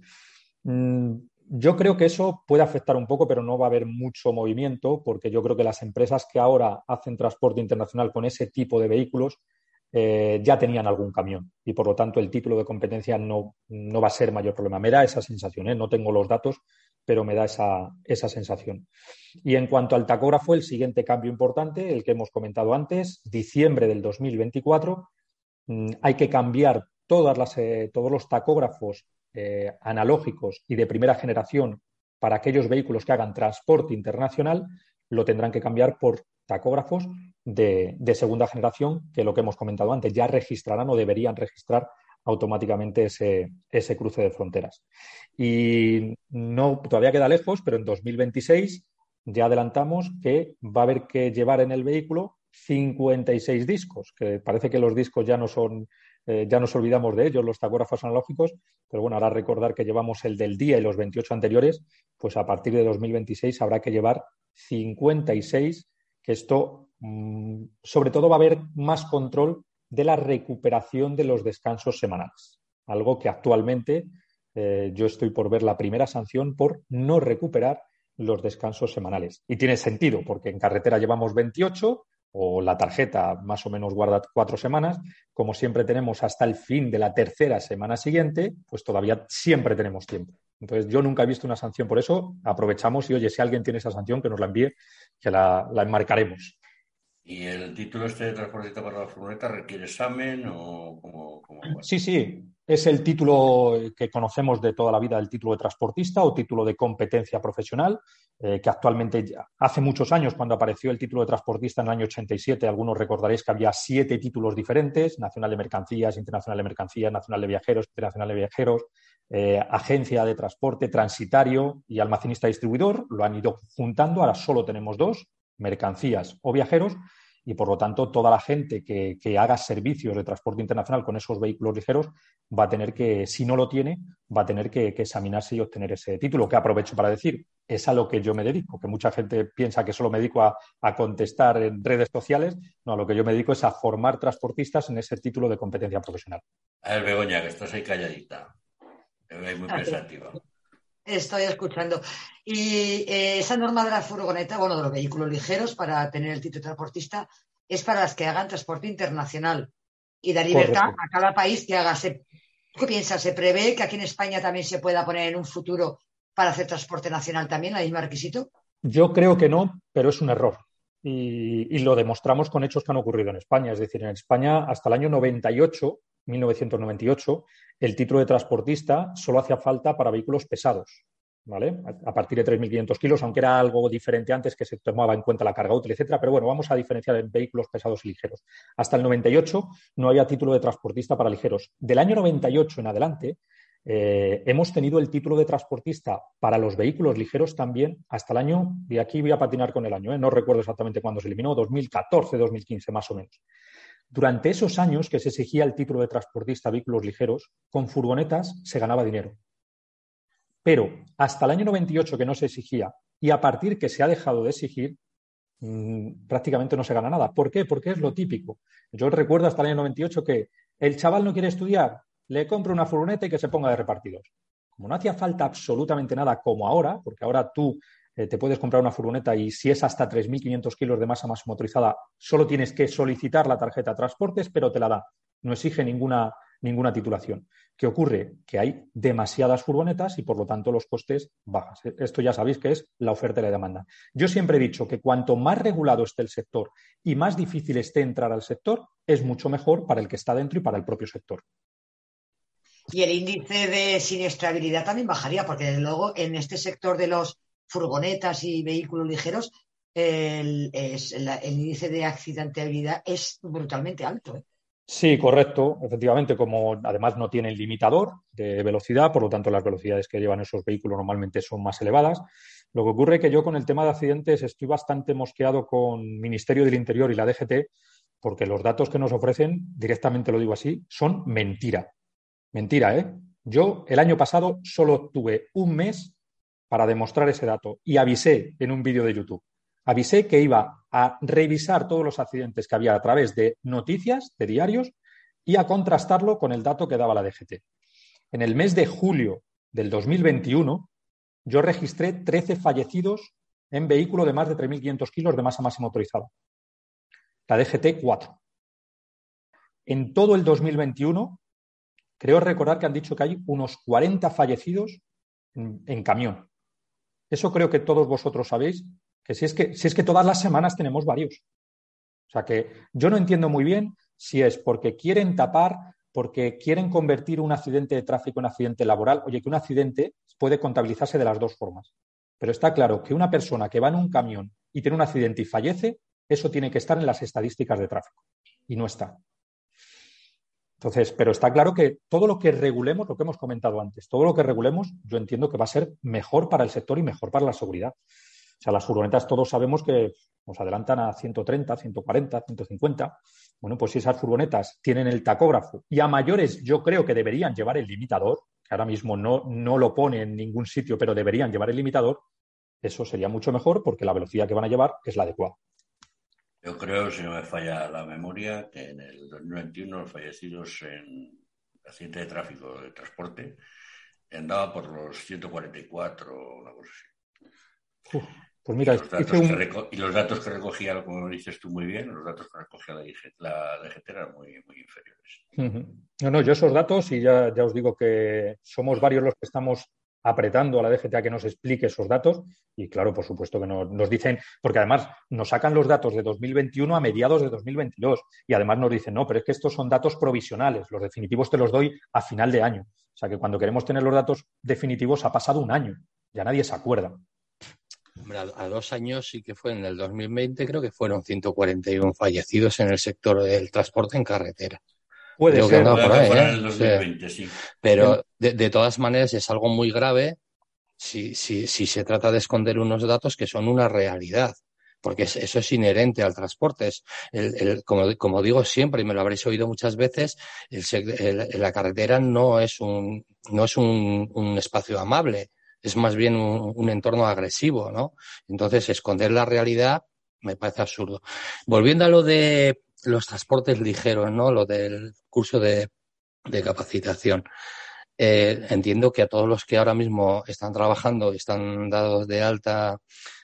Mm, yo creo que eso puede afectar un poco, pero no va a haber mucho movimiento, porque yo creo que las empresas que ahora hacen transporte internacional con ese tipo de vehículos eh, ya tenían algún camión y por lo tanto el título de competencia no, va a ser mayor problema. Me da esa sensación, ¿eh? no tengo los datos, pero me da esa, esa sensación. Y en cuanto al tacógrafo, el siguiente cambio importante, el que hemos comentado antes, diciembre del 2024, mm, hay que cambiar todas las, eh, todos los tacógrafos eh, analógicos y de primera generación para aquellos vehículos que hagan transporte internacional, lo tendrán que cambiar por tacógrafos de, segunda generación, que lo que hemos comentado antes, ya registrarán o deberían registrar automáticamente ese, ese cruce de fronteras. Y no, todavía queda lejos, pero en 2026 ya adelantamos que va a haber que llevar en el vehículo 56 discos, que parece que los discos ya no son eh, ya nos olvidamos de ellos, los tacógrafos analógicos, pero bueno, ahora recordar que llevamos el del día y los 28 anteriores, pues a partir de 2026 habrá que llevar 56, que esto mm, sobre todo va a haber más control de la recuperación de los descansos semanales, algo que actualmente eh, yo estoy por ver la primera sanción por no recuperar los descansos semanales. Y tiene sentido, porque en carretera llevamos 28, o la tarjeta más o menos guarda cuatro semanas, como siempre tenemos hasta el fin de la tercera semana siguiente, pues todavía siempre tenemos tiempo. Entonces, yo nunca he visto una sanción por eso. Aprovechamos y, oye, si alguien tiene esa sanción, que nos la envíe, que la, la enmarcaremos. ¿Y el título este de transportista para la furgoneta requiere examen o cómo, Sí, sí. Es el título que conocemos de toda la vida, el título de transportista o título de competencia profesional, eh, que actualmente hace muchos años, cuando apareció el título de transportista en el año 87, algunos recordaréis que había siete títulos diferentes, Nacional de Mercancías, Internacional de Mercancías, Nacional de Viajeros, Internacional de Viajeros, eh, Agencia de Transporte, Transitario y Almacenista Distribuidor. Lo han ido juntando, ahora solo tenemos dos, mercancías o viajeros y por lo tanto toda la gente que, haga servicios de transporte internacional con esos vehículos ligeros va a tener que, si no lo tiene, va a tener que, examinarse y obtener ese título, que aprovecho para decir, es a lo que yo me dedico, que mucha gente piensa que solo me dedico a, contestar en redes sociales, no, a lo que yo me dedico es a formar transportistas en ese título de competencia profesional. A ver, Begoña, que estás ahí calladita, muy pensativa. Estoy escuchando. Y eh, esa norma de la furgoneta, bueno, de los vehículos ligeros para tener el título de transportista, es para las que hagan transporte internacional y da libertad a cada país que haga. ¿Qué piensas? ¿Se prevé que aquí en España también se pueda poner en un futuro para hacer transporte nacional también, el mismo requisito? Yo creo que no, pero es un error. Y, y, lo demostramos con hechos que han ocurrido en España. Es decir, en España hasta el año 98, 1998, el título de transportista solo hacía falta para vehículos pesados, ¿vale? A partir de 3.500 kilos, aunque era algo diferente antes que se tomaba en cuenta la carga útil, etcétera. Pero bueno, vamos a diferenciar en vehículos pesados y ligeros. Hasta el 98 no había título de transportista para ligeros. Del año 98 en adelante eh, hemos tenido el título de transportista para los vehículos ligeros también hasta el año, y aquí voy a patinar con el año, ¿eh? no recuerdo exactamente cuándo se eliminó, 2014, 2015 más o menos. Durante esos años que se exigía el título de transportista de vehículos ligeros, con furgonetas se ganaba dinero. Pero hasta el año 98 que no se exigía y a partir que se ha dejado de exigir, mm, prácticamente no se gana nada. ¿Por qué? Porque es lo típico. Yo recuerdo hasta el año 98 que el chaval no quiere estudiar, le compro una furgoneta y que se ponga de repartidos. como no hacía falta absolutamente nada como ahora, porque ahora tú eh, te puedes comprar una furgoneta y si es hasta 3.500 kilos de masa más motorizada, solo tienes que solicitar la tarjeta de transportes, pero te la da. No exige ninguna, ninguna titulación. ¿Qué ocurre? Que hay demasiadas furgonetas y por lo tanto los costes bajas. Esto ya sabéis que es la oferta y la demanda. Yo siempre he dicho que cuanto más regulado esté el sector y más difícil esté entrar al sector, es mucho mejor para el que está dentro y para el propio sector. Y el índice de siniestrabilidad también bajaría, porque desde luego en este sector de los furgonetas y vehículos ligeros, el, índice de accidentabilidad es brutalmente alto. ¿eh? Sí, correcto. Efectivamente, como además no tienen limitador de velocidad, por lo tanto las velocidades que llevan esos vehículos normalmente son más elevadas. Lo que ocurre es que yo con el tema de accidentes estoy bastante mosqueado con Ministerio del Interior y la DGT, porque los datos que nos ofrecen, directamente lo digo así, son mentira. Mentira, ¿eh? Yo el año pasado solo tuve un mes para demostrar ese dato y avisé en un vídeo de YouTube. Avisé que iba a revisar todos los accidentes que había a través de noticias, de diarios, y a contrastarlo con el dato que daba la DGT. En el mes de julio del 2021, yo registré 13 fallecidos en vehículo de más de 3.500 kilos de masa máxima motorizada. La DGT, 4. En todo el 2021, creo recordar que han dicho que hay unos 40 fallecidos en camión. Eso creo que todos vosotros sabéis, que si es que, si es que todas las semanas tenemos varios. O sea que yo no entiendo muy bien si es porque quieren tapar, porque quieren convertir un accidente de tráfico en accidente laboral. Oye, que un accidente puede contabilizarse de las dos formas. Pero está claro que una persona que va en un camión y tiene un accidente y fallece, eso tiene que estar en las estadísticas de tráfico. Y no está. Entonces, pero está claro que todo lo que regulemos, lo que hemos comentado antes, todo lo que regulemos, yo entiendo que va a ser mejor para el sector y mejor para la seguridad. O sea, las furgonetas todos sabemos que nos adelantan a 130, 140, 150. Bueno, pues si esas furgonetas tienen el tacógrafo y a mayores yo creo que deberían llevar el limitador, que ahora mismo no, no lo pone en ningún sitio, pero deberían llevar el limitador, eso sería mucho mejor porque la velocidad que van a llevar es la adecuada. Yo creo, si no me falla la memoria, que en el 2021 los fallecidos en accidente de tráfico de transporte andaba por los 144 o una cosa así. pues mira, y los, datos y los, datos que recogía, como dices tú muy bien, los datos que recogía la, DGT, eran muy, muy inferiores. No, no, yo esos datos, y ya, ya os digo que somos varios los que estamos apretando a la DGT a que nos explique esos datos y claro, por supuesto que nos, nos, dicen, porque además nos sacan los datos de 2021 a mediados de 2022 y además nos dicen, no, pero es que estos son datos provisionales, los definitivos te los doy a final de año. O sea que cuando queremos tener los datos definitivos ha pasado un año, ya nadie se acuerda. Hombre, a, dos años sí que fue en el 2020, creo que fueron 141 fallecidos en el sector del transporte en carretera. Puede ser. ¿eh? Pero de, todas maneras es algo muy grave si, si, si se trata de esconder unos datos que son una realidad porque eso es inherente al transporte. Es el, como, como, digo siempre, y me lo habréis oído muchas veces, la carretera no es un, no es un, un espacio amable, es más bien un, un, entorno agresivo, ¿no? Entonces, esconder la realidad me parece absurdo. Volviendo a lo de los transportes ligeros, ¿no? Lo del curso de, capacitación. Eh, entiendo que a todos los que ahora mismo están trabajando y están dados de alta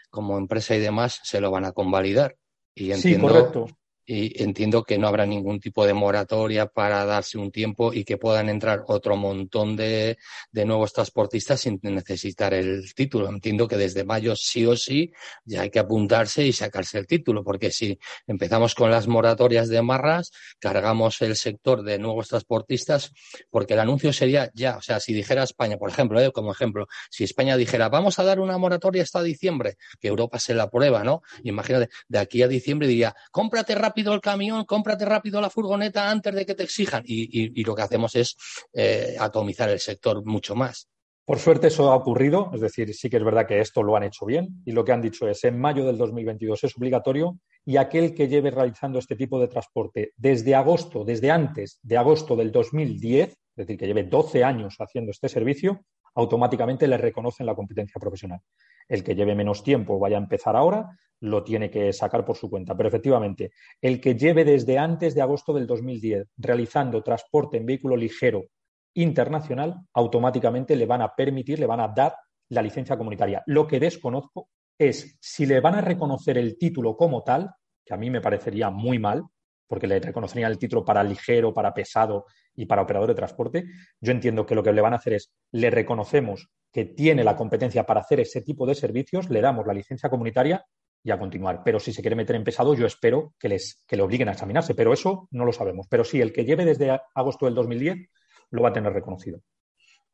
como empresa y demás, se lo van a convalidar. Y entiendo, sí, correcto y entiendo que no habrá ningún tipo de moratoria para darse un tiempo y que puedan entrar otro montón de, de, nuevos transportistas sin necesitar el título. Entiendo que desde mayo sí o sí ya hay que apuntarse y sacarse el título, porque si empezamos con las moratorias de marras, cargamos el sector de nuevos transportistas, porque el anuncio sería ya, o sea, si dijera España, por ejemplo, ¿eh? como ejemplo, si España dijera, vamos a dar una moratoria hasta diciembre, que Europa se la prueba, ¿no? Imagínate, de aquí a diciembre diría, cómprate rápido el camión, cómprate rápido la furgoneta antes de que te exijan. Y, lo que hacemos es eh, atomizar el sector mucho más. Por suerte eso ha ocurrido, es decir, sí que es verdad que esto lo han hecho bien y lo que han dicho es en mayo del 2022 es obligatorio y aquel que lleve realizando este tipo de transporte desde agosto, desde antes de agosto del 2010, es decir, que lleve 12 años haciendo este servicio, automáticamente le reconocen la competencia profesional. El que lleve menos tiempo vaya a empezar ahora, lo tiene que sacar por su cuenta. Pero efectivamente, el que lleve desde antes de agosto del 2010 realizando transporte en vehículo ligero internacional, automáticamente le van a permitir, le van a dar la licencia comunitaria. Lo que desconozco es si le van a reconocer el título como tal, que a mí me parecería muy mal, porque le reconocerían el título para ligero, para pesado y para operador de transporte. Yo entiendo que lo que le van a hacer es, le reconocemos que tiene la competencia para hacer ese tipo de servicios, le damos la licencia comunitaria y a continuar. Pero si se quiere meter en pesado, yo espero que, les, que le obliguen a examinarse. Pero eso no lo sabemos. Pero sí, el que lleve desde agosto del 2010 lo va a tener reconocido.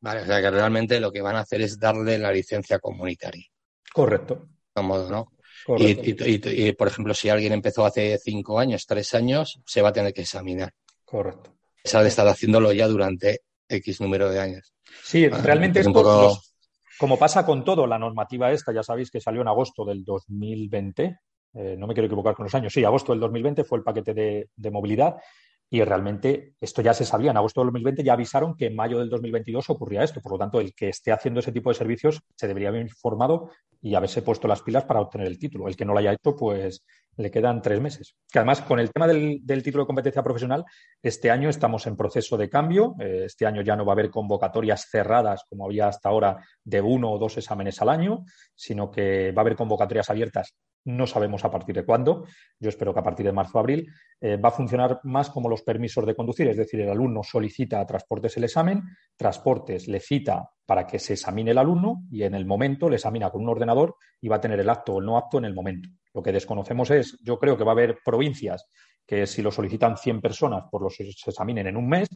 Vale, o sea que realmente lo que van a hacer es darle la licencia comunitaria. Correcto. ¿no? Y, por ejemplo, si alguien empezó hace cinco años, tres años, se va a tener que examinar. Correcto. Se ha de estar haciéndolo ya durante X número de años. Sí, ah, realmente es poco... como pasa con todo, la normativa esta, ya sabéis que salió en agosto del 2020, eh, no me quiero equivocar con los años, sí, agosto del 2020 fue el paquete de movilidad y realmente esto ya se sabía. En agosto del 2020 ya avisaron que en mayo del 2022 ocurría esto. Por lo tanto, el que esté haciendo ese tipo de servicios se debería haber informado y haberse puesto las pilas para obtener el título. El que no lo haya hecho, pues le quedan tres meses. Que además, con el tema del, título de competencia profesional, este año estamos en proceso de cambio. Eh, este año ya no va a haber convocatorias cerradas como había hasta ahora de uno o dos exámenes al año, sino que va a haber convocatorias abiertas no sabemos a partir de cuándo, yo espero que a partir de marzo o abril, eh, va a funcionar más como los permisos de conducir, es decir, el alumno solicita a Transportes el examen, Transportes le cita para que se examine el alumno y en el momento le examina con un ordenador y va a tener el acto o el no apto en el momento. Lo que desconocemos es, yo creo que va a haber provincias que si lo solicitan 100 personas, pues los se examinen en un mes,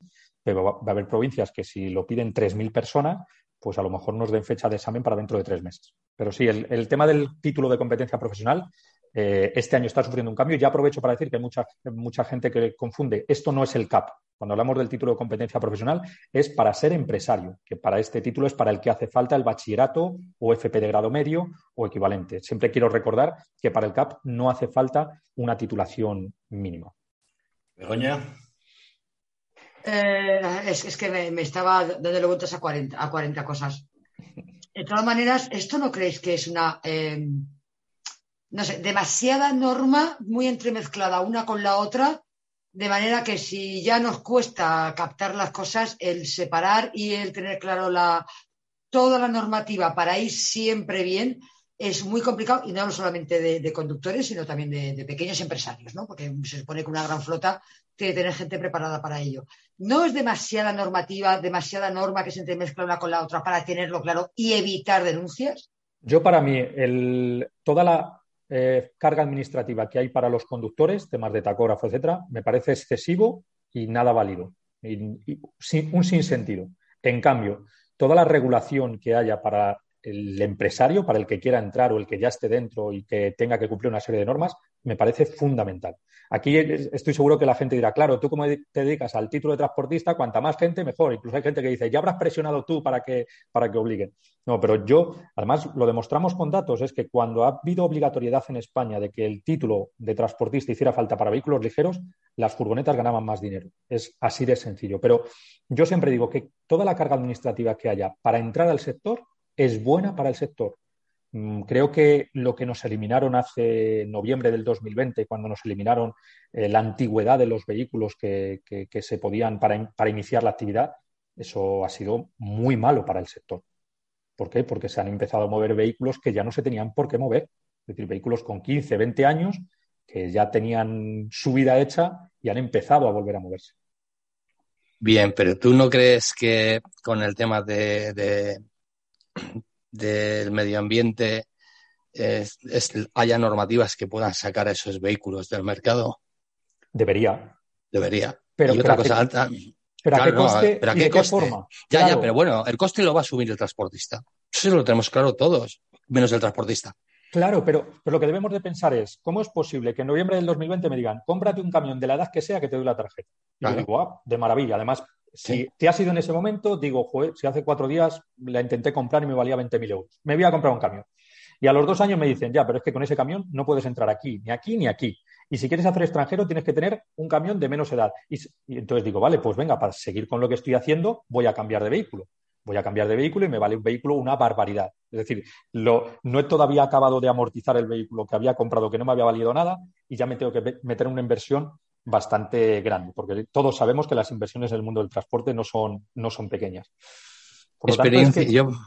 pero va a haber provincias que si lo piden 3.000 personas, pues a lo mejor nos den fecha de examen para dentro de tres meses. Pero sí, el, tema del título de competencia profesional eh, este año está sufriendo un cambio. Ya aprovecho para decir que hay mucha, mucha gente que confunde. Esto no es el CAP. Cuando hablamos del título de competencia profesional es para ser empresario, que para este título es para el que hace falta el bachillerato o FP de grado medio o equivalente. Siempre quiero recordar que para el CAP no hace falta una titulación mínima. Begoña. Eh, es, que me, estaba dando vueltas a 40, a 40 cosas. De todas maneras, ¿esto no creéis que es una, eh, no sé, demasiada norma muy entremezclada una con la otra? De manera que si ya nos cuesta captar las cosas, el separar y el tener claro la, toda la normativa para ir siempre bien, es muy complicado y no hablo solamente de, conductores, sino también de, pequeños empresarios, ¿no? Porque se supone que una gran flota tiene que tener gente preparada para ello. No es demasiada normativa, demasiada norma que se entremezcla una con la otra para tenerlo claro y evitar denuncias. Yo para mí, toda la eh, carga administrativa que hay para los conductores, temas de tacógrafo, etcétera, me parece excesivo y nada válido. un sinsentido. En cambio, toda la regulación que haya para el empresario, para el que quiera entrar o el que ya esté dentro y que tenga que cumplir una serie de normas, me parece fundamental. Aquí estoy seguro que la gente dirá, claro, tú como te dedicas al título de transportista, cuanta más gente, mejor. Incluso hay gente que dice, ya habrás presionado tú para que, para que obliguen. No, pero yo, además, lo demostramos con datos, es que cuando ha habido obligatoriedad en España de que el título de transportista hiciera falta para vehículos ligeros, las furgonetas ganaban más dinero. Es así de sencillo. Pero yo siempre digo que toda la carga administrativa que haya para entrar al sector es buena para el sector. Mm, creo que lo que nos eliminaron hace noviembre del 2020, cuando nos eliminaron eh, la antigüedad de los vehículos que, se podían para, para, iniciar la actividad, eso ha sido muy malo para el sector. ¿Por qué? Porque se han empezado a mover vehículos que ya no se tenían por qué mover. Es decir, vehículos con 15, 20 años que ya tenían su vida hecha y han empezado a volver a moverse. Bien, pero tú no crees que con el tema de del medio ambiente haya normativas que puedan sacar a esos vehículos del mercado? Debería. Debería. Pero, otra cosa alta. ¿Pero a qué coste? qué, qué forma? Ya, ya, pero bueno, el coste lo va a asumir el transportista. Eso lo tenemos claro todos, menos el transportista. Claro, pero, pero, lo que debemos de pensar es, ¿cómo es posible que en noviembre del 2020 me digan, cómprate un camión de la edad que sea que te doy la tarjeta? Y yo digo, ah, de maravilla. Además, si te ha sido en ese momento, digo, joder, si hace cuatro días la intenté comprar y me valía 20.000 euros. Me voy a comprar un camión. Y a los dos años me dicen, ya, pero es que con ese camión no puedes entrar aquí, ni aquí, ni aquí. Y si quieres hacer extranjero, tienes que tener un camión de menos edad. Y, entonces digo, vale, pues venga, para seguir con lo que estoy haciendo, voy a cambiar de vehículo. Voy a cambiar de vehículo y me vale un vehículo una barbaridad. Es decir, lo, no he todavía acabado de amortizar el vehículo que había comprado, que no me había valido nada, y ya me tengo que meter una inversión bastante grande, porque todos sabemos que las inversiones en el mundo del transporte no son, no son pequeñas.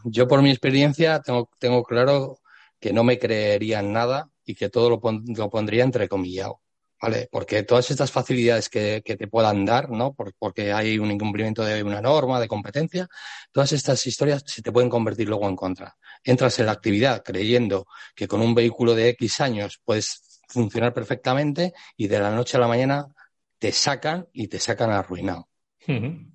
yo, por mi experiencia tengo, tengo claro que no me creerían nada y que todo lo, lo pondría entrecomillado. ¿vale? Porque todas estas facilidades que, te puedan dar, ¿no? porque hay un incumplimiento de una norma, de competencia, todas estas historias se te pueden convertir luego en contra. Entras en la actividad creyendo que con un vehículo de X años puedes funcionar perfectamente y de la noche a la mañana te sacan y te sacan arruinado.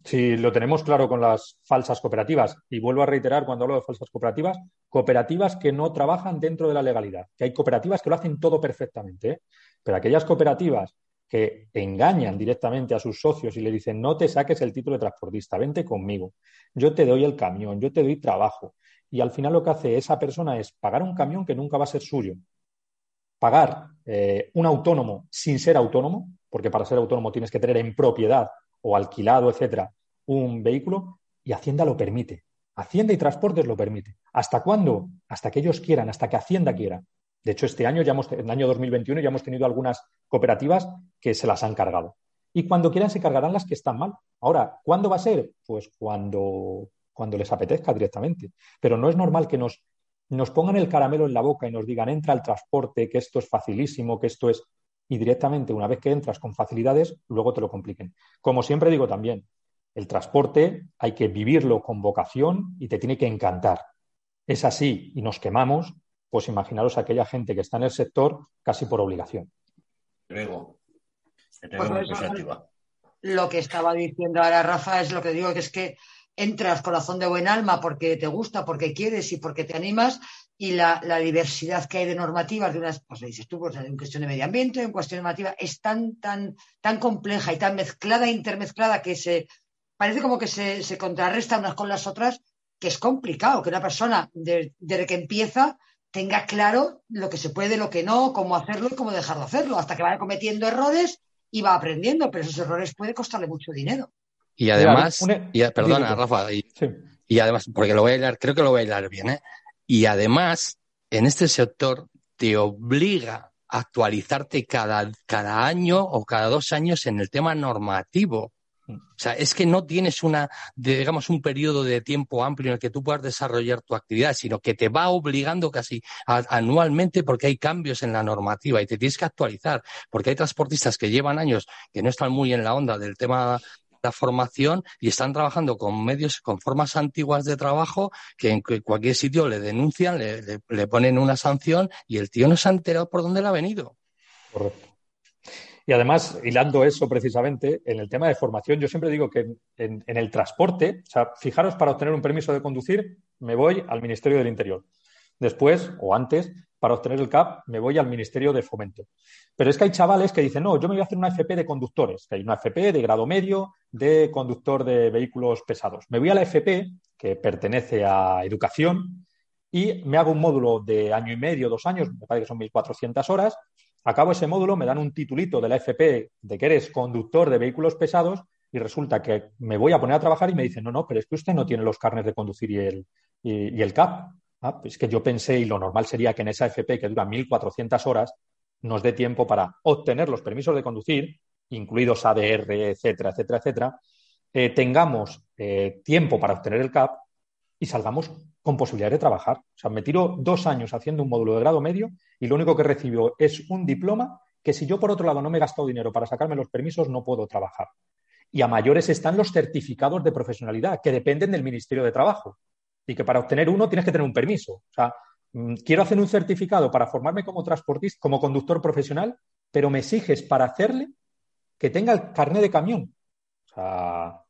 Si lo tenemos claro con las falsas cooperativas, y vuelvo a reiterar cuando hablo de falsas cooperativas, cooperativas que no trabajan dentro de la legalidad, que hay cooperativas que lo hacen todo perfectamente. ¿eh? Pero aquellas cooperativas que engañan directamente a sus socios y le dicen no te saques el título de transportista, vente conmigo, yo te doy el camión, yo te doy trabajo. Y al final lo que hace esa persona es pagar un camión que nunca va a ser suyo, pagar eh, un autónomo sin ser autónomo, porque para ser autónomo tienes que tener en propiedad o alquilado, etcétera, un vehículo, y Hacienda lo permite. Hacienda y Transportes lo permite. ¿Hasta cuándo? Hasta que ellos quieran, hasta que Hacienda quiera. De hecho, este año, ya hemos, en el año 2021, ya hemos tenido algunas cooperativas que se las han cargado. Y cuando quieran se cargarán las que están mal. Ahora, ¿cuándo va a ser? Pues cuando, cuando les apetezca directamente. Pero no es normal que nos, nos pongan el caramelo en la boca y nos digan, entra al transporte, que esto es facilísimo, que esto es... Y directamente, una vez que entras con facilidades, luego te lo compliquen. Como siempre digo también, el transporte hay que vivirlo con vocación y te tiene que encantar. Es así y nos quemamos, pues imaginaros aquella gente que está en el sector casi por obligación. Luego, pues lo que estaba diciendo ahora Rafa es lo que digo, que es que entras corazón de buen alma porque te gusta, porque quieres y porque te animas y la, diversidad que hay de normativas de unas, pues le dices tú, pues, en cuestión de medio ambiente, en cuestión normativa, es tan, tan, tan compleja y tan mezclada e intermezclada que se parece como que se, se contrarrestan unas con las otras, que es complicado, que una persona desde que empieza tenga claro lo que se puede, lo que no, cómo hacerlo y cómo dejar de hacerlo, hasta que vaya cometiendo errores y va aprendiendo, pero esos errores puede costarle mucho dinero. Y además, perdona, Rafa, y, además, porque lo voy a hilar, creo que lo voy a hilar bien, ¿eh? Y además, en este sector te obliga a actualizarte cada, cada año o cada dos años en el tema normativo. O sea, es que no tienes una, digamos, un periodo de tiempo amplio en el que tú puedas desarrollar tu actividad, sino que te va obligando casi anualmente porque hay cambios en la normativa y te tienes que actualizar, porque hay transportistas que llevan años que no están muy en la onda del tema la formación y están trabajando con medios, con formas antiguas de trabajo que en cualquier sitio le denuncian, le, le ponen una sanción y el tío no se ha enterado por dónde le ha venido. Correcto. Y además, hilando eso precisamente, en el tema de formación, yo siempre digo que en, el transporte, o sea, fijaros, para obtener un permiso de conducir, me voy al Ministerio del Interior. Después, o antes, para obtener el CAP, me voy al Ministerio de Fomento. Pero es que hay chavales que dicen, no, yo me voy a hacer una FP de conductores, que hay una FP de grado medio de conductor de vehículos pesados. Me voy a la FP, que pertenece a educación, y me hago un módulo de año y medio, dos años, me parece que son 1.400 horas, Acabo ese módulo, me dan un titulito de la FP de que eres conductor de vehículos pesados y resulta que me voy a poner a trabajar y me dicen, no, no, pero es que usted no tiene los carnes de conducir y el, y, el CAP. Ah, es que yo pensé y lo normal sería que en esa FP que dura 1.400 horas nos dé tiempo para obtener los permisos de conducir, incluidos ADR, etcétera, etcétera, etcétera, eh, tengamos eh, tiempo para obtener el CAP y salgamos con posibilidad de trabajar. O sea, me tiro dos años haciendo un módulo de grado medio y lo único que recibo es un diploma que si yo por otro lado no me he gastado dinero para sacarme los permisos, no puedo trabajar. Y a mayores están los certificados de profesionalidad que dependen del Ministerio de Trabajo y que para obtener uno tienes que tener un permiso. O sea, mm, quiero hacer un certificado para formarme como transportista, como conductor profesional, pero me exiges para hacerle que tenga el carnet de camión. O sea,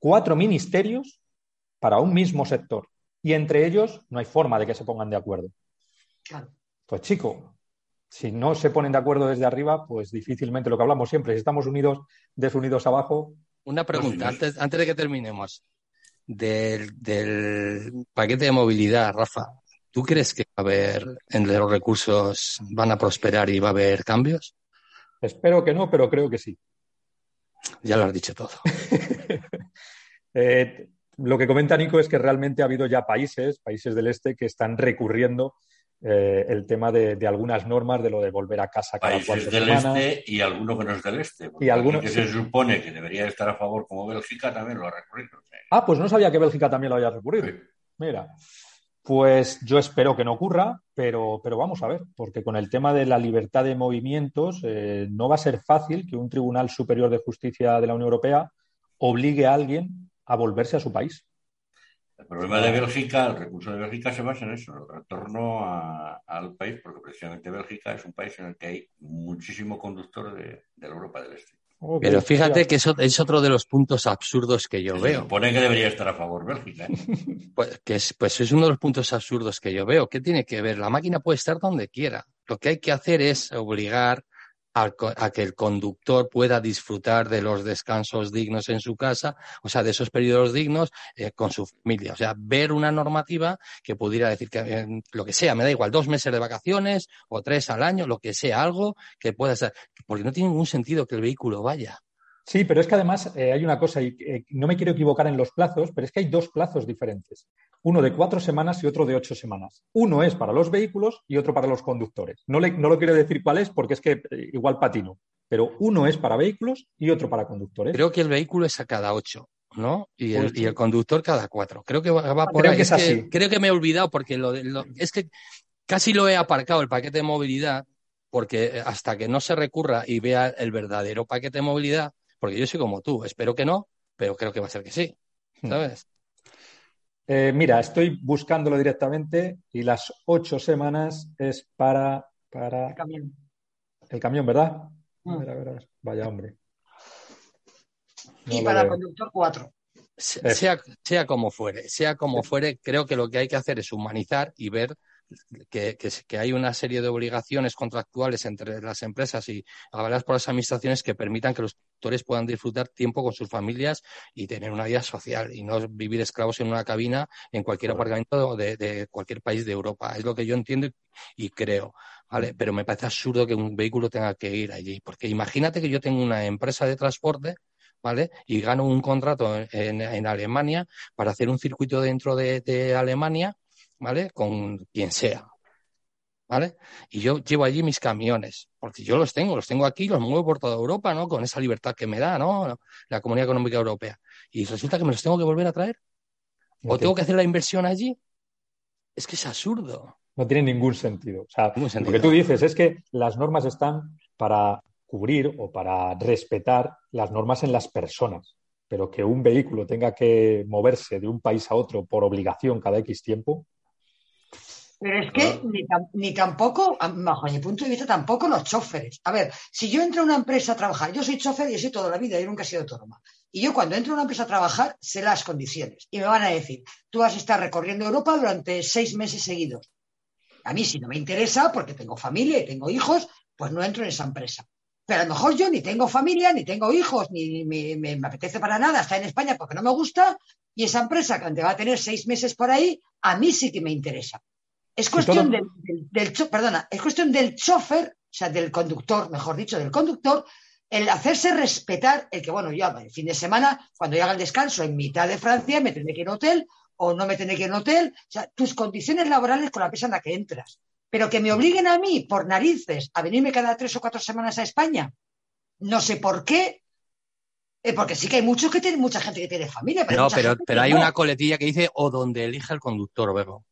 cuatro ministerios para un mismo sector. Y entre ellos no hay forma de que se pongan de acuerdo. Pues chico, si no se ponen de acuerdo desde arriba, pues difícilmente lo que hablamos siempre, si estamos unidos, desunidos abajo. Una pregunta, antes, antes de que terminemos. Del, paquete de movilidad, Rafa, ¿tú crees que va a haber, en los recursos van a prosperar y va a haber cambios? Espero que no, pero creo que sí. Ya lo has dicho todo. (laughs) eh, lo que comenta Nico es que realmente ha habido ya países, países del este, que están recurriendo eh, el tema de, algunas normas de lo de volver a casa cada Países del este y alguno que no es del este. Y alguno que se supone que debería estar a favor como Bélgica también lo ha recurrido. Ah, pues no sabía que Bélgica también lo haya recurrido. Mira. Pues yo espero que no ocurra, pero, pero, vamos a ver, porque con el tema de la libertad de movimientos eh, no va a ser fácil que un Tribunal Superior de Justicia de la Unión Europea obligue a alguien a volverse a su país. El problema de Bélgica, el recurso de Bélgica se basa en eso, en el retorno al país, porque precisamente Bélgica es un país en el que hay muchísimo conductor de la Europa del Este. Pero fíjate que eso es otro de los puntos absurdos que yo veo. Supone que debería estar a favor Bélgica. ¿eh? (laughs) Pues, que es, pues es uno de los puntos absurdos que yo veo. ¿Qué tiene que ver? La máquina puede estar donde quiera. Lo que hay que hacer es obligar a, que el conductor pueda disfrutar de los descansos dignos en su casa, o sea, de esos periodos dignos eh, con su familia. O sea, ver una normativa que pudiera decir que eh, lo que sea, me da igual, dos meses de vacaciones o tres al año, lo que sea, algo que pueda ser, porque no tiene ningún sentido que el vehículo vaya. Sí, pero es que además eh, hay una cosa, y no me quiero equivocar en los plazos, pero es que hay dos plazos diferentes uno de cuatro semanas y otro de ocho semanas. Uno es para los vehículos y otro para los conductores. No, no lo quiero decir cuál es porque es que eh, igual patino, pero uno es para vehículos y otro para conductores. Creo que el vehículo es a cada ocho. ¿no? Y el, conductor cada cuatro. Creo que va, por ahí. Que es, así. creo que me he olvidado porque lo, es que casi lo he aparcado el paquete de movilidad porque hasta que no se recurra y vea el verdadero paquete de movilidad, porque yo soy como tú, espero que no, pero creo que va a ser que sí, hmm. ¿sabes? Eh, mira, estoy buscándolo directamente y las ocho semanas es para. para... El camión. El camión, ¿verdad? Mm. A ver, a ver, Vaya hombre. y para el conductor, cuatro. Sea, sea como fuere, sea como fuere, creo que lo que hay que hacer es humanizar y ver que, que, hay una serie de obligaciones contractuales entre las empresas y avaladas por las administraciones que permitan que los actores puedan disfrutar tiempo con sus familias y tener una vida social y no vivir esclavos en una cabina en cualquier aparcamiento de, de, cualquier país de Europa. Es lo que yo entiendo y, creo. ¿vale? Mm. Pero me parece absurdo que un vehículo tenga que ir allí. Porque imagínate que yo tengo una empresa de transporte ¿vale? Y gano un contrato en, en, Alemania para hacer un circuito dentro de, de Alemania ¿vale? Con quien sea, ¿vale? Y yo llevo allí mis camiones, porque yo los tengo, los tengo aquí, los muevo por toda Europa, ¿no? Con esa libertad que me da, ¿no? La Comunidad Económica Europea. Y resulta que me los tengo que volver a traer. ¿O tengo que hacer la inversión allí? Es que es absurdo. No tiene ningún sentido. O sea, lo que tú dices es que las normas están para cubrir o para respetar las normas en las personas, pero que un vehículo tenga que moverse de un país a otro por obligación cada X tiempo, pero es que ni, tampoco, bajo mi punto de vista, tampoco los choferes. A ver, si yo entro a una empresa a trabajar, yo soy chofer y soy toda la vida, yo nunca he sido autónoma. Y yo cuando entro a una empresa a trabajar, sé las condiciones. Y me van a decir, tú vas a estar recorriendo Europa durante seis meses seguidos. A mí, si no me interesa, porque tengo familia y tengo hijos, pues no entro en esa empresa. Pero a lo mejor yo ni tengo familia, ni tengo hijos, ni, me, me, apetece para nada estar en España porque no me gusta, y esa empresa que va a tener seis meses por ahí, a mí sí que me interesa. Es cuestión del, perdona, es cuestión del chofer, o sea, del conductor, mejor dicho, del conductor, el hacerse respetar el que, bueno, ya el fin de semana, cuando yo haga el descanso en mitad de Francia, me tendré que ir a un hotel o no me tendré que ir a un hotel. O sea, tus condiciones laborales con la empresa en la que entras. Pero que me obliguen a mí, por narices, a venirme cada tres o cuatro semanas a España, no sé por qué, eh, porque sí que hay muchos que tienen, mucha gente que tiene familia. Pero no, pero, pero hay una coletilla que dice o donde elija el conductor, Bebo.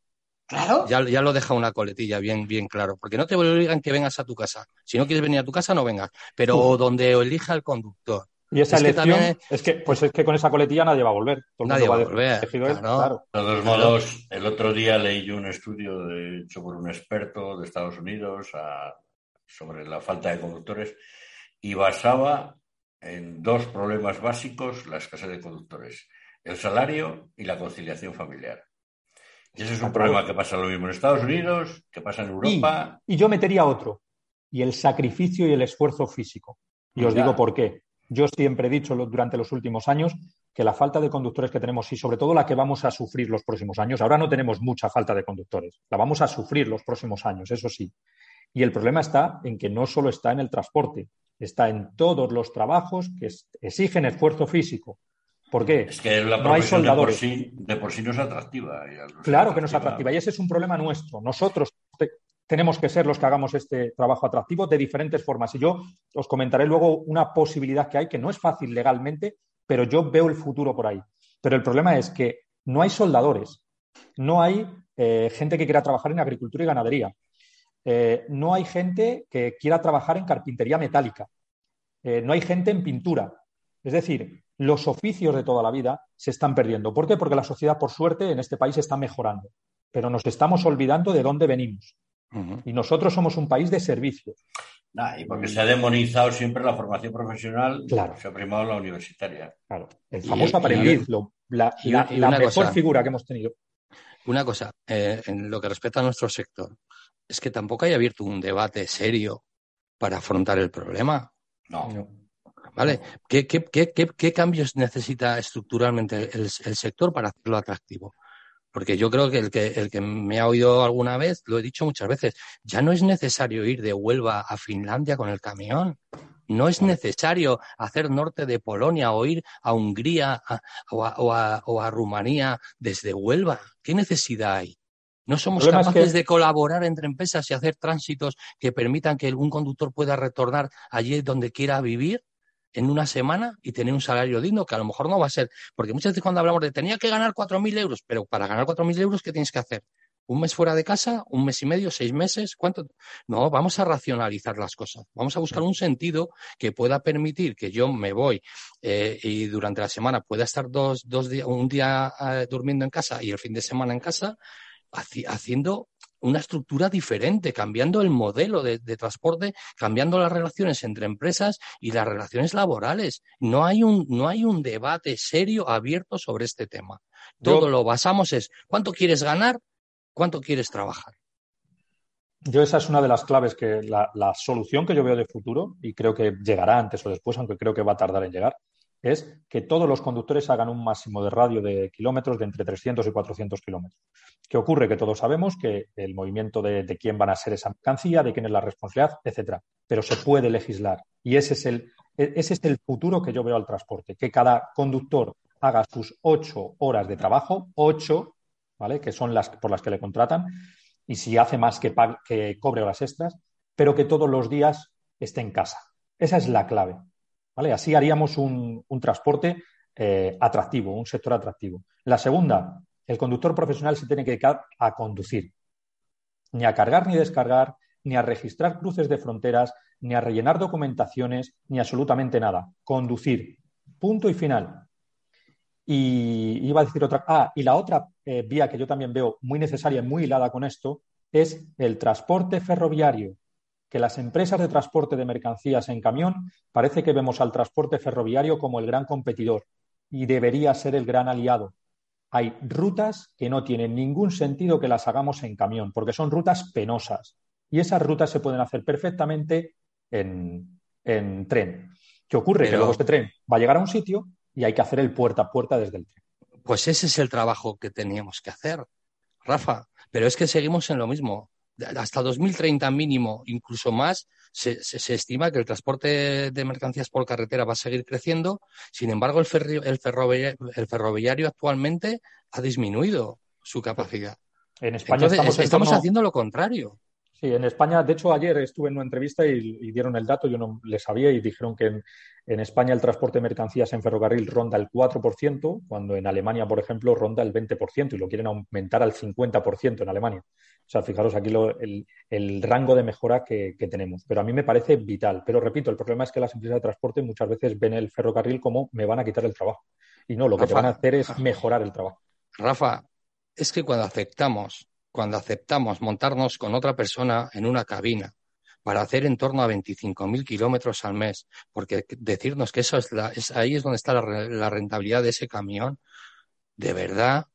Claro. Ya, ya lo deja una coletilla bien, bien claro. Porque no te obligan que vengas a tu casa. Si no quieres venir a tu casa, no vengas. Pero donde elija el conductor. Y esa es elección, que es que, pues es que con esa coletilla nadie va a volver. nadie va a volver. De todos modos, el otro día leí yo un estudio hecho por un experto de Estados Unidos sobre la falta de conductores y basaba en dos problemas básicos la escasez de conductores: el salario y la conciliación familiar. Y ese es un problema que pasa lo mismo en Estados Unidos, que pasa en Europa. Y, yo metería otro, y el sacrificio y el esfuerzo físico. Y os digo por qué. Yo siempre he dicho durante los últimos años que la falta de conductores que tenemos y sobre todo la que vamos a sufrir los próximos años, ahora no tenemos mucha falta de conductores, la vamos a sufrir los próximos años, eso sí. Y el problema está en que no solo está en el transporte, está en todos los trabajos que exigen esfuerzo físico, ¿Por qué? Es que la no hay soldadores. De por, sí, no es atractiva. Claro que no es atractiva y ese es un problema nuestro. Nosotros tenemos que ser los que hagamos este trabajo atractivo de diferentes formas. Y yo os comentaré luego una posibilidad que hay, que no es fácil legalmente, pero yo veo el futuro por ahí. Pero el problema es que no hay soldadores, no hay eh, gente que quiera trabajar en agricultura y ganadería, eh, no hay gente que quiera trabajar en carpintería metálica, eh, no hay gente en pintura. Es decir, los oficios de toda la vida se están perdiendo. ¿Por qué? Porque la sociedad, por suerte, en este país está mejorando, pero nos estamos olvidando de dónde venimos. Y nosotros somos un país de servicios. y porque se ha demonizado siempre la formación profesional, claro. se ha primado la universitaria. Claro, el famoso aprendiz, la, mejor figura que hemos tenido. Una cosa, eh, en lo que respecta a nuestro sector, es que tampoco hay abierto un debate serio para afrontar el problema. No. ¿Vale? ¿Qué, qué, cambios necesita estructuralmente el, sector para hacerlo atractivo? Porque yo creo que el, que el que me ha oído alguna vez, lo he dicho muchas veces, ya no es necesario ir de Huelva a Finlandia con el camión. No es necesario hacer norte de Polonia o ir a Hungría o, a, Rumanía desde Huelva. ¿Qué necesidad hay? No somos capaces de colaborar entre empresas y hacer tránsitos que permitan que algún conductor pueda retornar allí donde quiera vivir en una semana y tener un salario digno, que a lo mejor no va a ser. Porque muchas veces cuando hablamos de tenía que ganar 4.000 euros, pero para ganar 4.000 euros, ¿qué tienes que hacer? ¿Un mes fuera de casa? ¿Un mes y medio? ¿Seis meses? ¿Cuánto? No, vamos a racionalizar las cosas. Vamos a buscar un sentido que pueda permitir que yo me voy eh, y durante la semana pueda estar dos, dos días, un día eh, durmiendo en casa y el fin de semana en casa, haciendo una estructura diferente, cambiando el modelo de, transporte, cambiando las relaciones entre empresas y las relaciones laborales. No hay un, no hay un debate serio, abierto sobre este tema. Todo lo basamos es cuánto quieres ganar, cuánto quieres trabajar. Yo esa es una de las claves que la, la, solución que yo veo de futuro, y creo que llegará antes o después, aunque creo que va a tardar en llegar, es que todos los conductores hagan un máximo de radio de kilómetros de entre 300 y 400 kilómetros. ¿Qué ocurre? Que todos sabemos que el movimiento de, quién van a ser esa mercancía, de quién es la responsabilidad, etcétera. Pero se puede legislar. Y ese es el, e, ese es el futuro que yo veo al transporte. Que cada conductor haga sus ocho horas de trabajo, ocho, ¿vale? Que son las por las que le contratan. Y si hace más que, que cobre horas extras, pero que todos los días esté en casa. Esa es la clave. Así haríamos un, transporte eh, atractivo, un sector atractivo. La segunda, el conductor profesional se tiene que dedicar a conducir, ni a cargar ni descargar, ni a registrar cruces de fronteras, ni a rellenar documentaciones, ni absolutamente nada. Conducir. Punto y final. Y iba a decir otra. Ah, y la otra eh, vía que yo también veo muy necesaria y muy hilada con esto es el transporte ferroviario que las empresas de transporte de mercancías en camión parece que vemos al transporte ferroviario como el gran competidor y debería ser el gran aliado. Hay rutas que no tienen ningún sentido que las hagamos en camión, porque son rutas penosas. Y esas rutas se pueden hacer perfectamente en, tren. ¿Qué ocurre? Luego este tren va a llegar a un sitio y hay que hacer el puerta a puerta desde el tren. Pues ese es el trabajo que teníamos que hacer, Rafa. Pero es que seguimos en lo mismo hasta 2030 mínimo, incluso más, se, estima que el transporte de mercancías por carretera va a seguir creciendo. Sin embargo, el, ferroviario, actualmente ha disminuido su capacidad. En España estamos, haciendo lo contrario. Sí, en España, de hecho, ayer estuve en una entrevista y, dieron el dato, yo no le sabía, y dijeron que en, España el transporte de mercancías en ferrocarril ronda el 4%, cuando en Alemania, por ejemplo, ronda el 20%, y lo quieren aumentar al 50% en Alemania. O sea, fijaros aquí el, rango de mejora que, tenemos. Pero a mí me parece vital. Pero repito, el problema es que las empresas de transporte muchas veces ven el ferrocarril como me van a quitar el trabajo. Y no, lo que te van a hacer es mejorar el trabajo. Rafa, es que cuando aceptamos, cuando aceptamos montarnos con otra persona en una cabina para hacer en torno a 25.000 kilómetros al mes, porque decirnos que eso es, la, ahí es donde está la, rentabilidad de ese camión, de verdad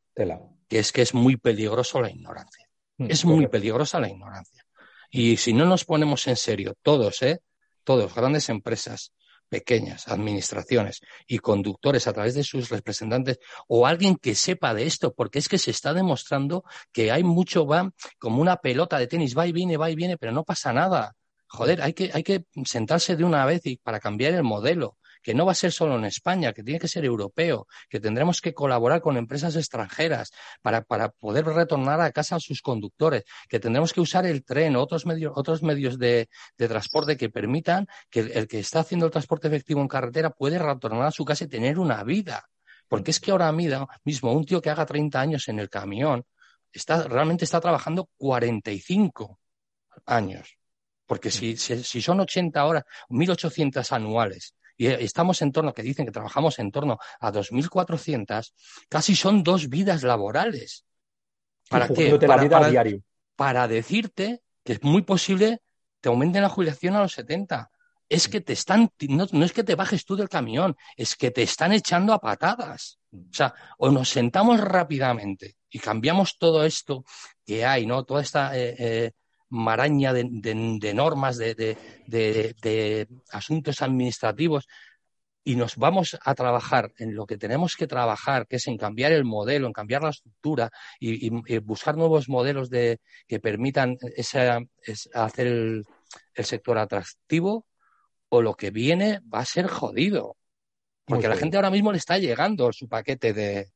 que es que es muy peligroso la ignorancia. Mm, es muy peligrosa la ignorancia. Y si no nos ponemos en serio, todos, ¿eh? Todos, grandes empresas, pequeñas, administraciones y conductores a través de sus representantes o alguien que sepa de esto, porque es que se está demostrando que hay mucho, va como una pelota de tenis, va y viene, va y viene, pero no pasa nada. Joder, hay que, hay que sentarse de una vez y para cambiar el modelo que no va a ser solo en España, que tiene que ser europeo, que tendremos que colaborar con empresas extranjeras para, para poder retornar a casa a sus conductores, que tendremos que usar el tren o otros medios, otros medios de, de transporte que permitan que el, el, que está haciendo el transporte efectivo en carretera puede retornar a su casa y tener una vida. Porque es que ahora mismo un tío que haga 30 años en el camión está, realmente está trabajando 45 años. Porque si, si, si son 80 horas, 1.800 anuales, y estamos en torno, que dicen que trabajamos en torno a 2.400, casi son dos vidas laborales. ¿Para qué? Para, para, diario. para decirte que es muy posible te aumenten la jubilación a los 70. Es que te están, no, no, es que te bajes tú del camión, es que te están echando a patadas. O sea, o nos sentamos rápidamente y cambiamos todo esto que hay, ¿no? Toda esta eh, eh, maraña de, de, de normas, de, de, asuntos administrativos, y nos vamos a trabajar en lo que tenemos que trabajar, que es en cambiar el modelo, en cambiar la estructura y, y, y buscar nuevos modelos de, que permitan esa, es, hacer el, el, sector atractivo, o lo que viene va a ser jodido. Porque la gente ahora mismo le está llegando su paquete de,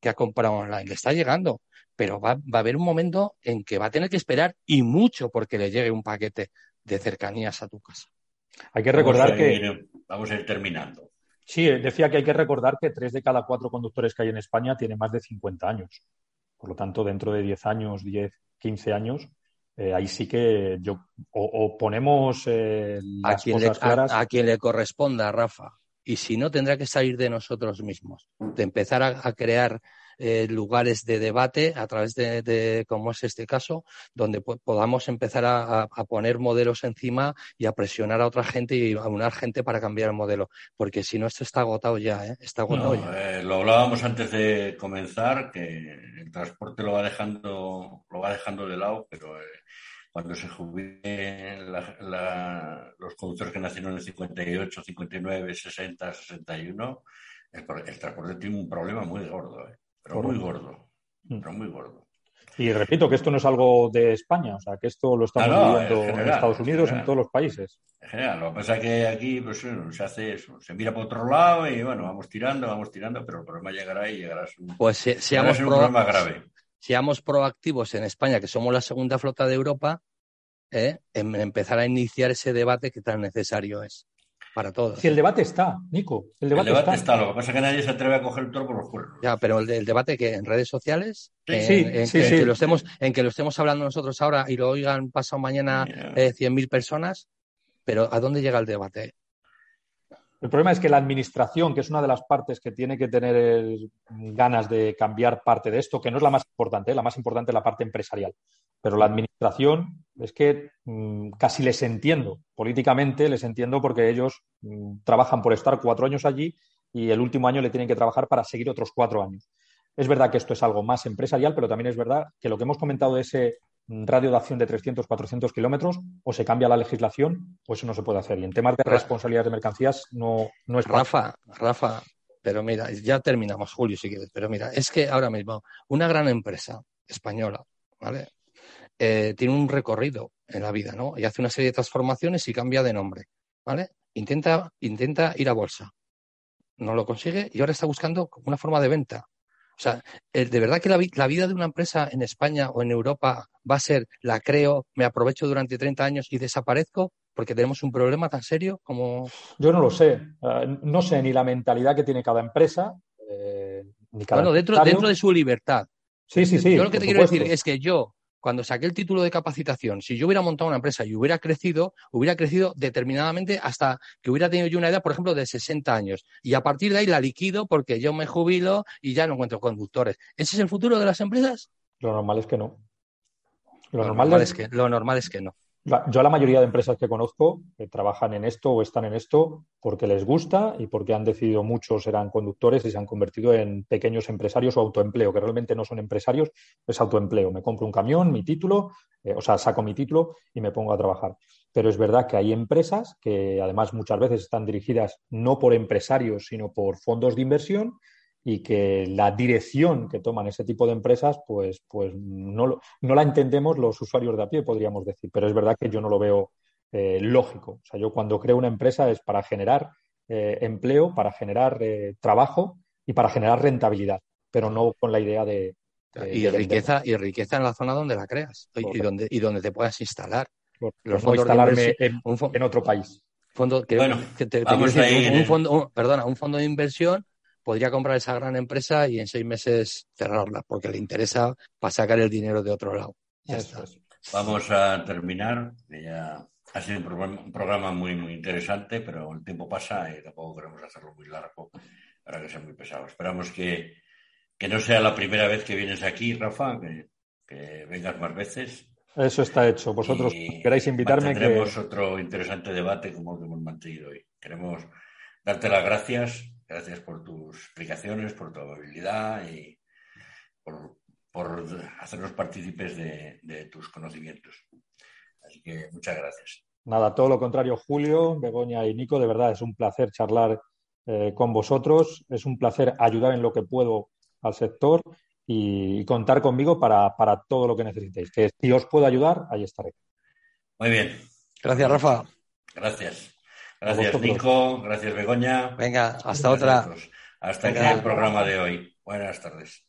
que ha comprado online, le está llegando pero va, va, a haber un momento en que va a tener que esperar y mucho porque le llegue un paquete de cercanías a tu casa. Hay que recordar vamos ir, que. Vamos a ir terminando. Sí, decía que hay que recordar que tres de cada cuatro conductores que hay en España tienen más de 50 años. Por lo tanto, dentro de 10 años, 10, 15 años, eh, ahí sí que yo. O, o ponemos eh, las a quien, cosas le, claras. A, a quien le corresponda, Rafa. Y si no, tendrá que salir de nosotros mismos, de empezar a, a crear eh, lugares de debate a través de, de, como es este caso, donde podamos empezar a, a, poner modelos encima y a presionar a otra gente y a unar gente para cambiar el modelo. Porque si no, esto está agotado ya, ¿eh? Está agotado no, ya. Eh, lo hablábamos antes de comenzar, que el transporte lo va dejando, lo va dejando de lado, pero cuando se jubilen los conductores que nacieron en el 58, 59, 60, 61, el, el transporte tiene un problema muy gordo. ¿eh? Pero muy gordo, pero muy gordo. Y repito que esto no es algo de España, o sea, que esto lo estamos Ah, no, viviendo en Estados Unidos, en todos los países. En general, lo que pasa es que aquí pues, se hace eso, se mira por otro lado y bueno, vamos tirando, vamos tirando, pero el problema llegará y llegará a un, Pues llegará a un problema grave. seamos proactivos en España, que somos la segunda flota de Europa, ¿eh? en empezar a iniciar ese debate que tan necesario es para todos. Si el debate está, Nico, el El debate, está. está, lo que pasa es que nadie se atreve a coger el toro por los cuernos. Ya, pero el, el debate que en redes sociales, Sí, en, sí, en sí, que, sí. que lo estemos, en que lo estemos hablando nosotros ahora y lo oigan pasado mañana Mira. eh, 100.000 personas, pero ¿a dónde llega el debate? El problema es que la administración, que es una de las partes que tiene que tener ganas de cambiar parte de esto, que no es la más importante, ¿eh? la más importante es la parte empresarial, pero la administración es que mm, casi les entiendo, políticamente les entiendo porque ellos mm, trabajan por estar cuatro años allí y el último año le tienen que trabajar para seguir otros cuatro años. Es verdad que esto es algo más empresarial, pero también es verdad que lo que hemos comentado de ese radio de acción de 300, 400 kilómetros, o se cambia la legislación o eso no se puede hacer. Y en temas de responsabilidad de mercancías no, no es fácil. Rafa, Rafa, pero mira, ya terminamos, Julio, si quieres, pero mira, es que ahora mismo una gran empresa española, ¿vale? Eh, tiene un recorrido en la vida, ¿no? Y hace una serie de transformaciones y cambia de nombre, ¿vale? Intenta, intenta ir a bolsa. No lo consigue y ahora está buscando una forma de venta. O sea, eh, de verdad que la, vi- la vida de una empresa en España o en Europa va a ser, la creo, me aprovecho durante 30 años y desaparezco porque tenemos un problema tan serio como... Yo no lo sé. Eh, no sé ni la mentalidad que tiene cada empresa, eh, ni cada Bueno, dentro, dentro de su libertad. Sí, sí, sí. yo lo que te quiero decir es que yo, cuando saqué el título de capacitación, si yo hubiera montado una empresa y hubiera crecido, hubiera crecido determinadamente hasta que hubiera tenido yo una edad, por ejemplo, de 60 años. Y a partir de ahí la liquido porque yo me jubilo y ya no encuentro conductores. ¿Ese es el futuro de las empresas? Lo normal es que no. Lo, Lo normal, normal es es que, lo normal es que no. La- Yo a la mayoría de empresas que conozco que trabajan en esto o están en esto porque les gusta y porque han decidido muchos eran conductores y se han convertido en pequeños empresarios o autoempleo, que realmente no son empresarios, es autoempleo. Me compro un camión, mi título, eh, o sea, saco mi título y me pongo a trabajar. Pero es verdad que hay empresas que además muchas veces están dirigidas no por empresarios, sino por fondos de inversión y que la dirección que toman ese tipo de empresas, pues, pues no, lo- no la entendemos los usuarios de a pie, podríamos decir. Pero es verdad que yo no lo veo eh, lógico. O sea, yo cuando creo una empresa es para generar eh, empleo, para generar eh, trabajo y para generar rentabilidad, pero no con la idea de... y riqueza y riqueza en la zona donde la creas y donde, y donde te puedas instalar. Los no instalarme en, en, otro país. Fondo, que, bueno, te, un, fondo, perdona, un fondo de inversión podría comprar esa gran empresa y en seis meses cerrarla, porque le interesa para sacar el dinero de otro lado. Vamos a terminar. Ya ha sido un programa muy, muy interesante, pero el tiempo pasa y tampoco queremos hacerlo muy largo para que sea muy pesado. Esperamos que, que no sea la primera vez que vienes aquí, Rafa, que, que vengas más veces. Eso está hecho. Vosotros queráis invitarme. Tendremos otro interesante debate como el que hemos mantenido hoy. Queremos darte las gracias. Gracias por tus explicaciones, por tu amabilidad y por, por hacernos partícipes de, de tus conocimientos. Así que muchas gracias. Nada, todo lo contrario, Julio, Begoña y Nico, de verdad es un placer charlar eh, con vosotros, es un placer ayudar en lo que puedo al sector y, contar conmigo para, todo lo que necesitéis. Que si os puedo ayudar, ahí estaré. Muy bien. Gracias, Rafa. Gracias. Gracias, Nico. Gracias, Begoña. Venga, hasta otra. Hasta aquí el programa de hoy. Buenas tardes.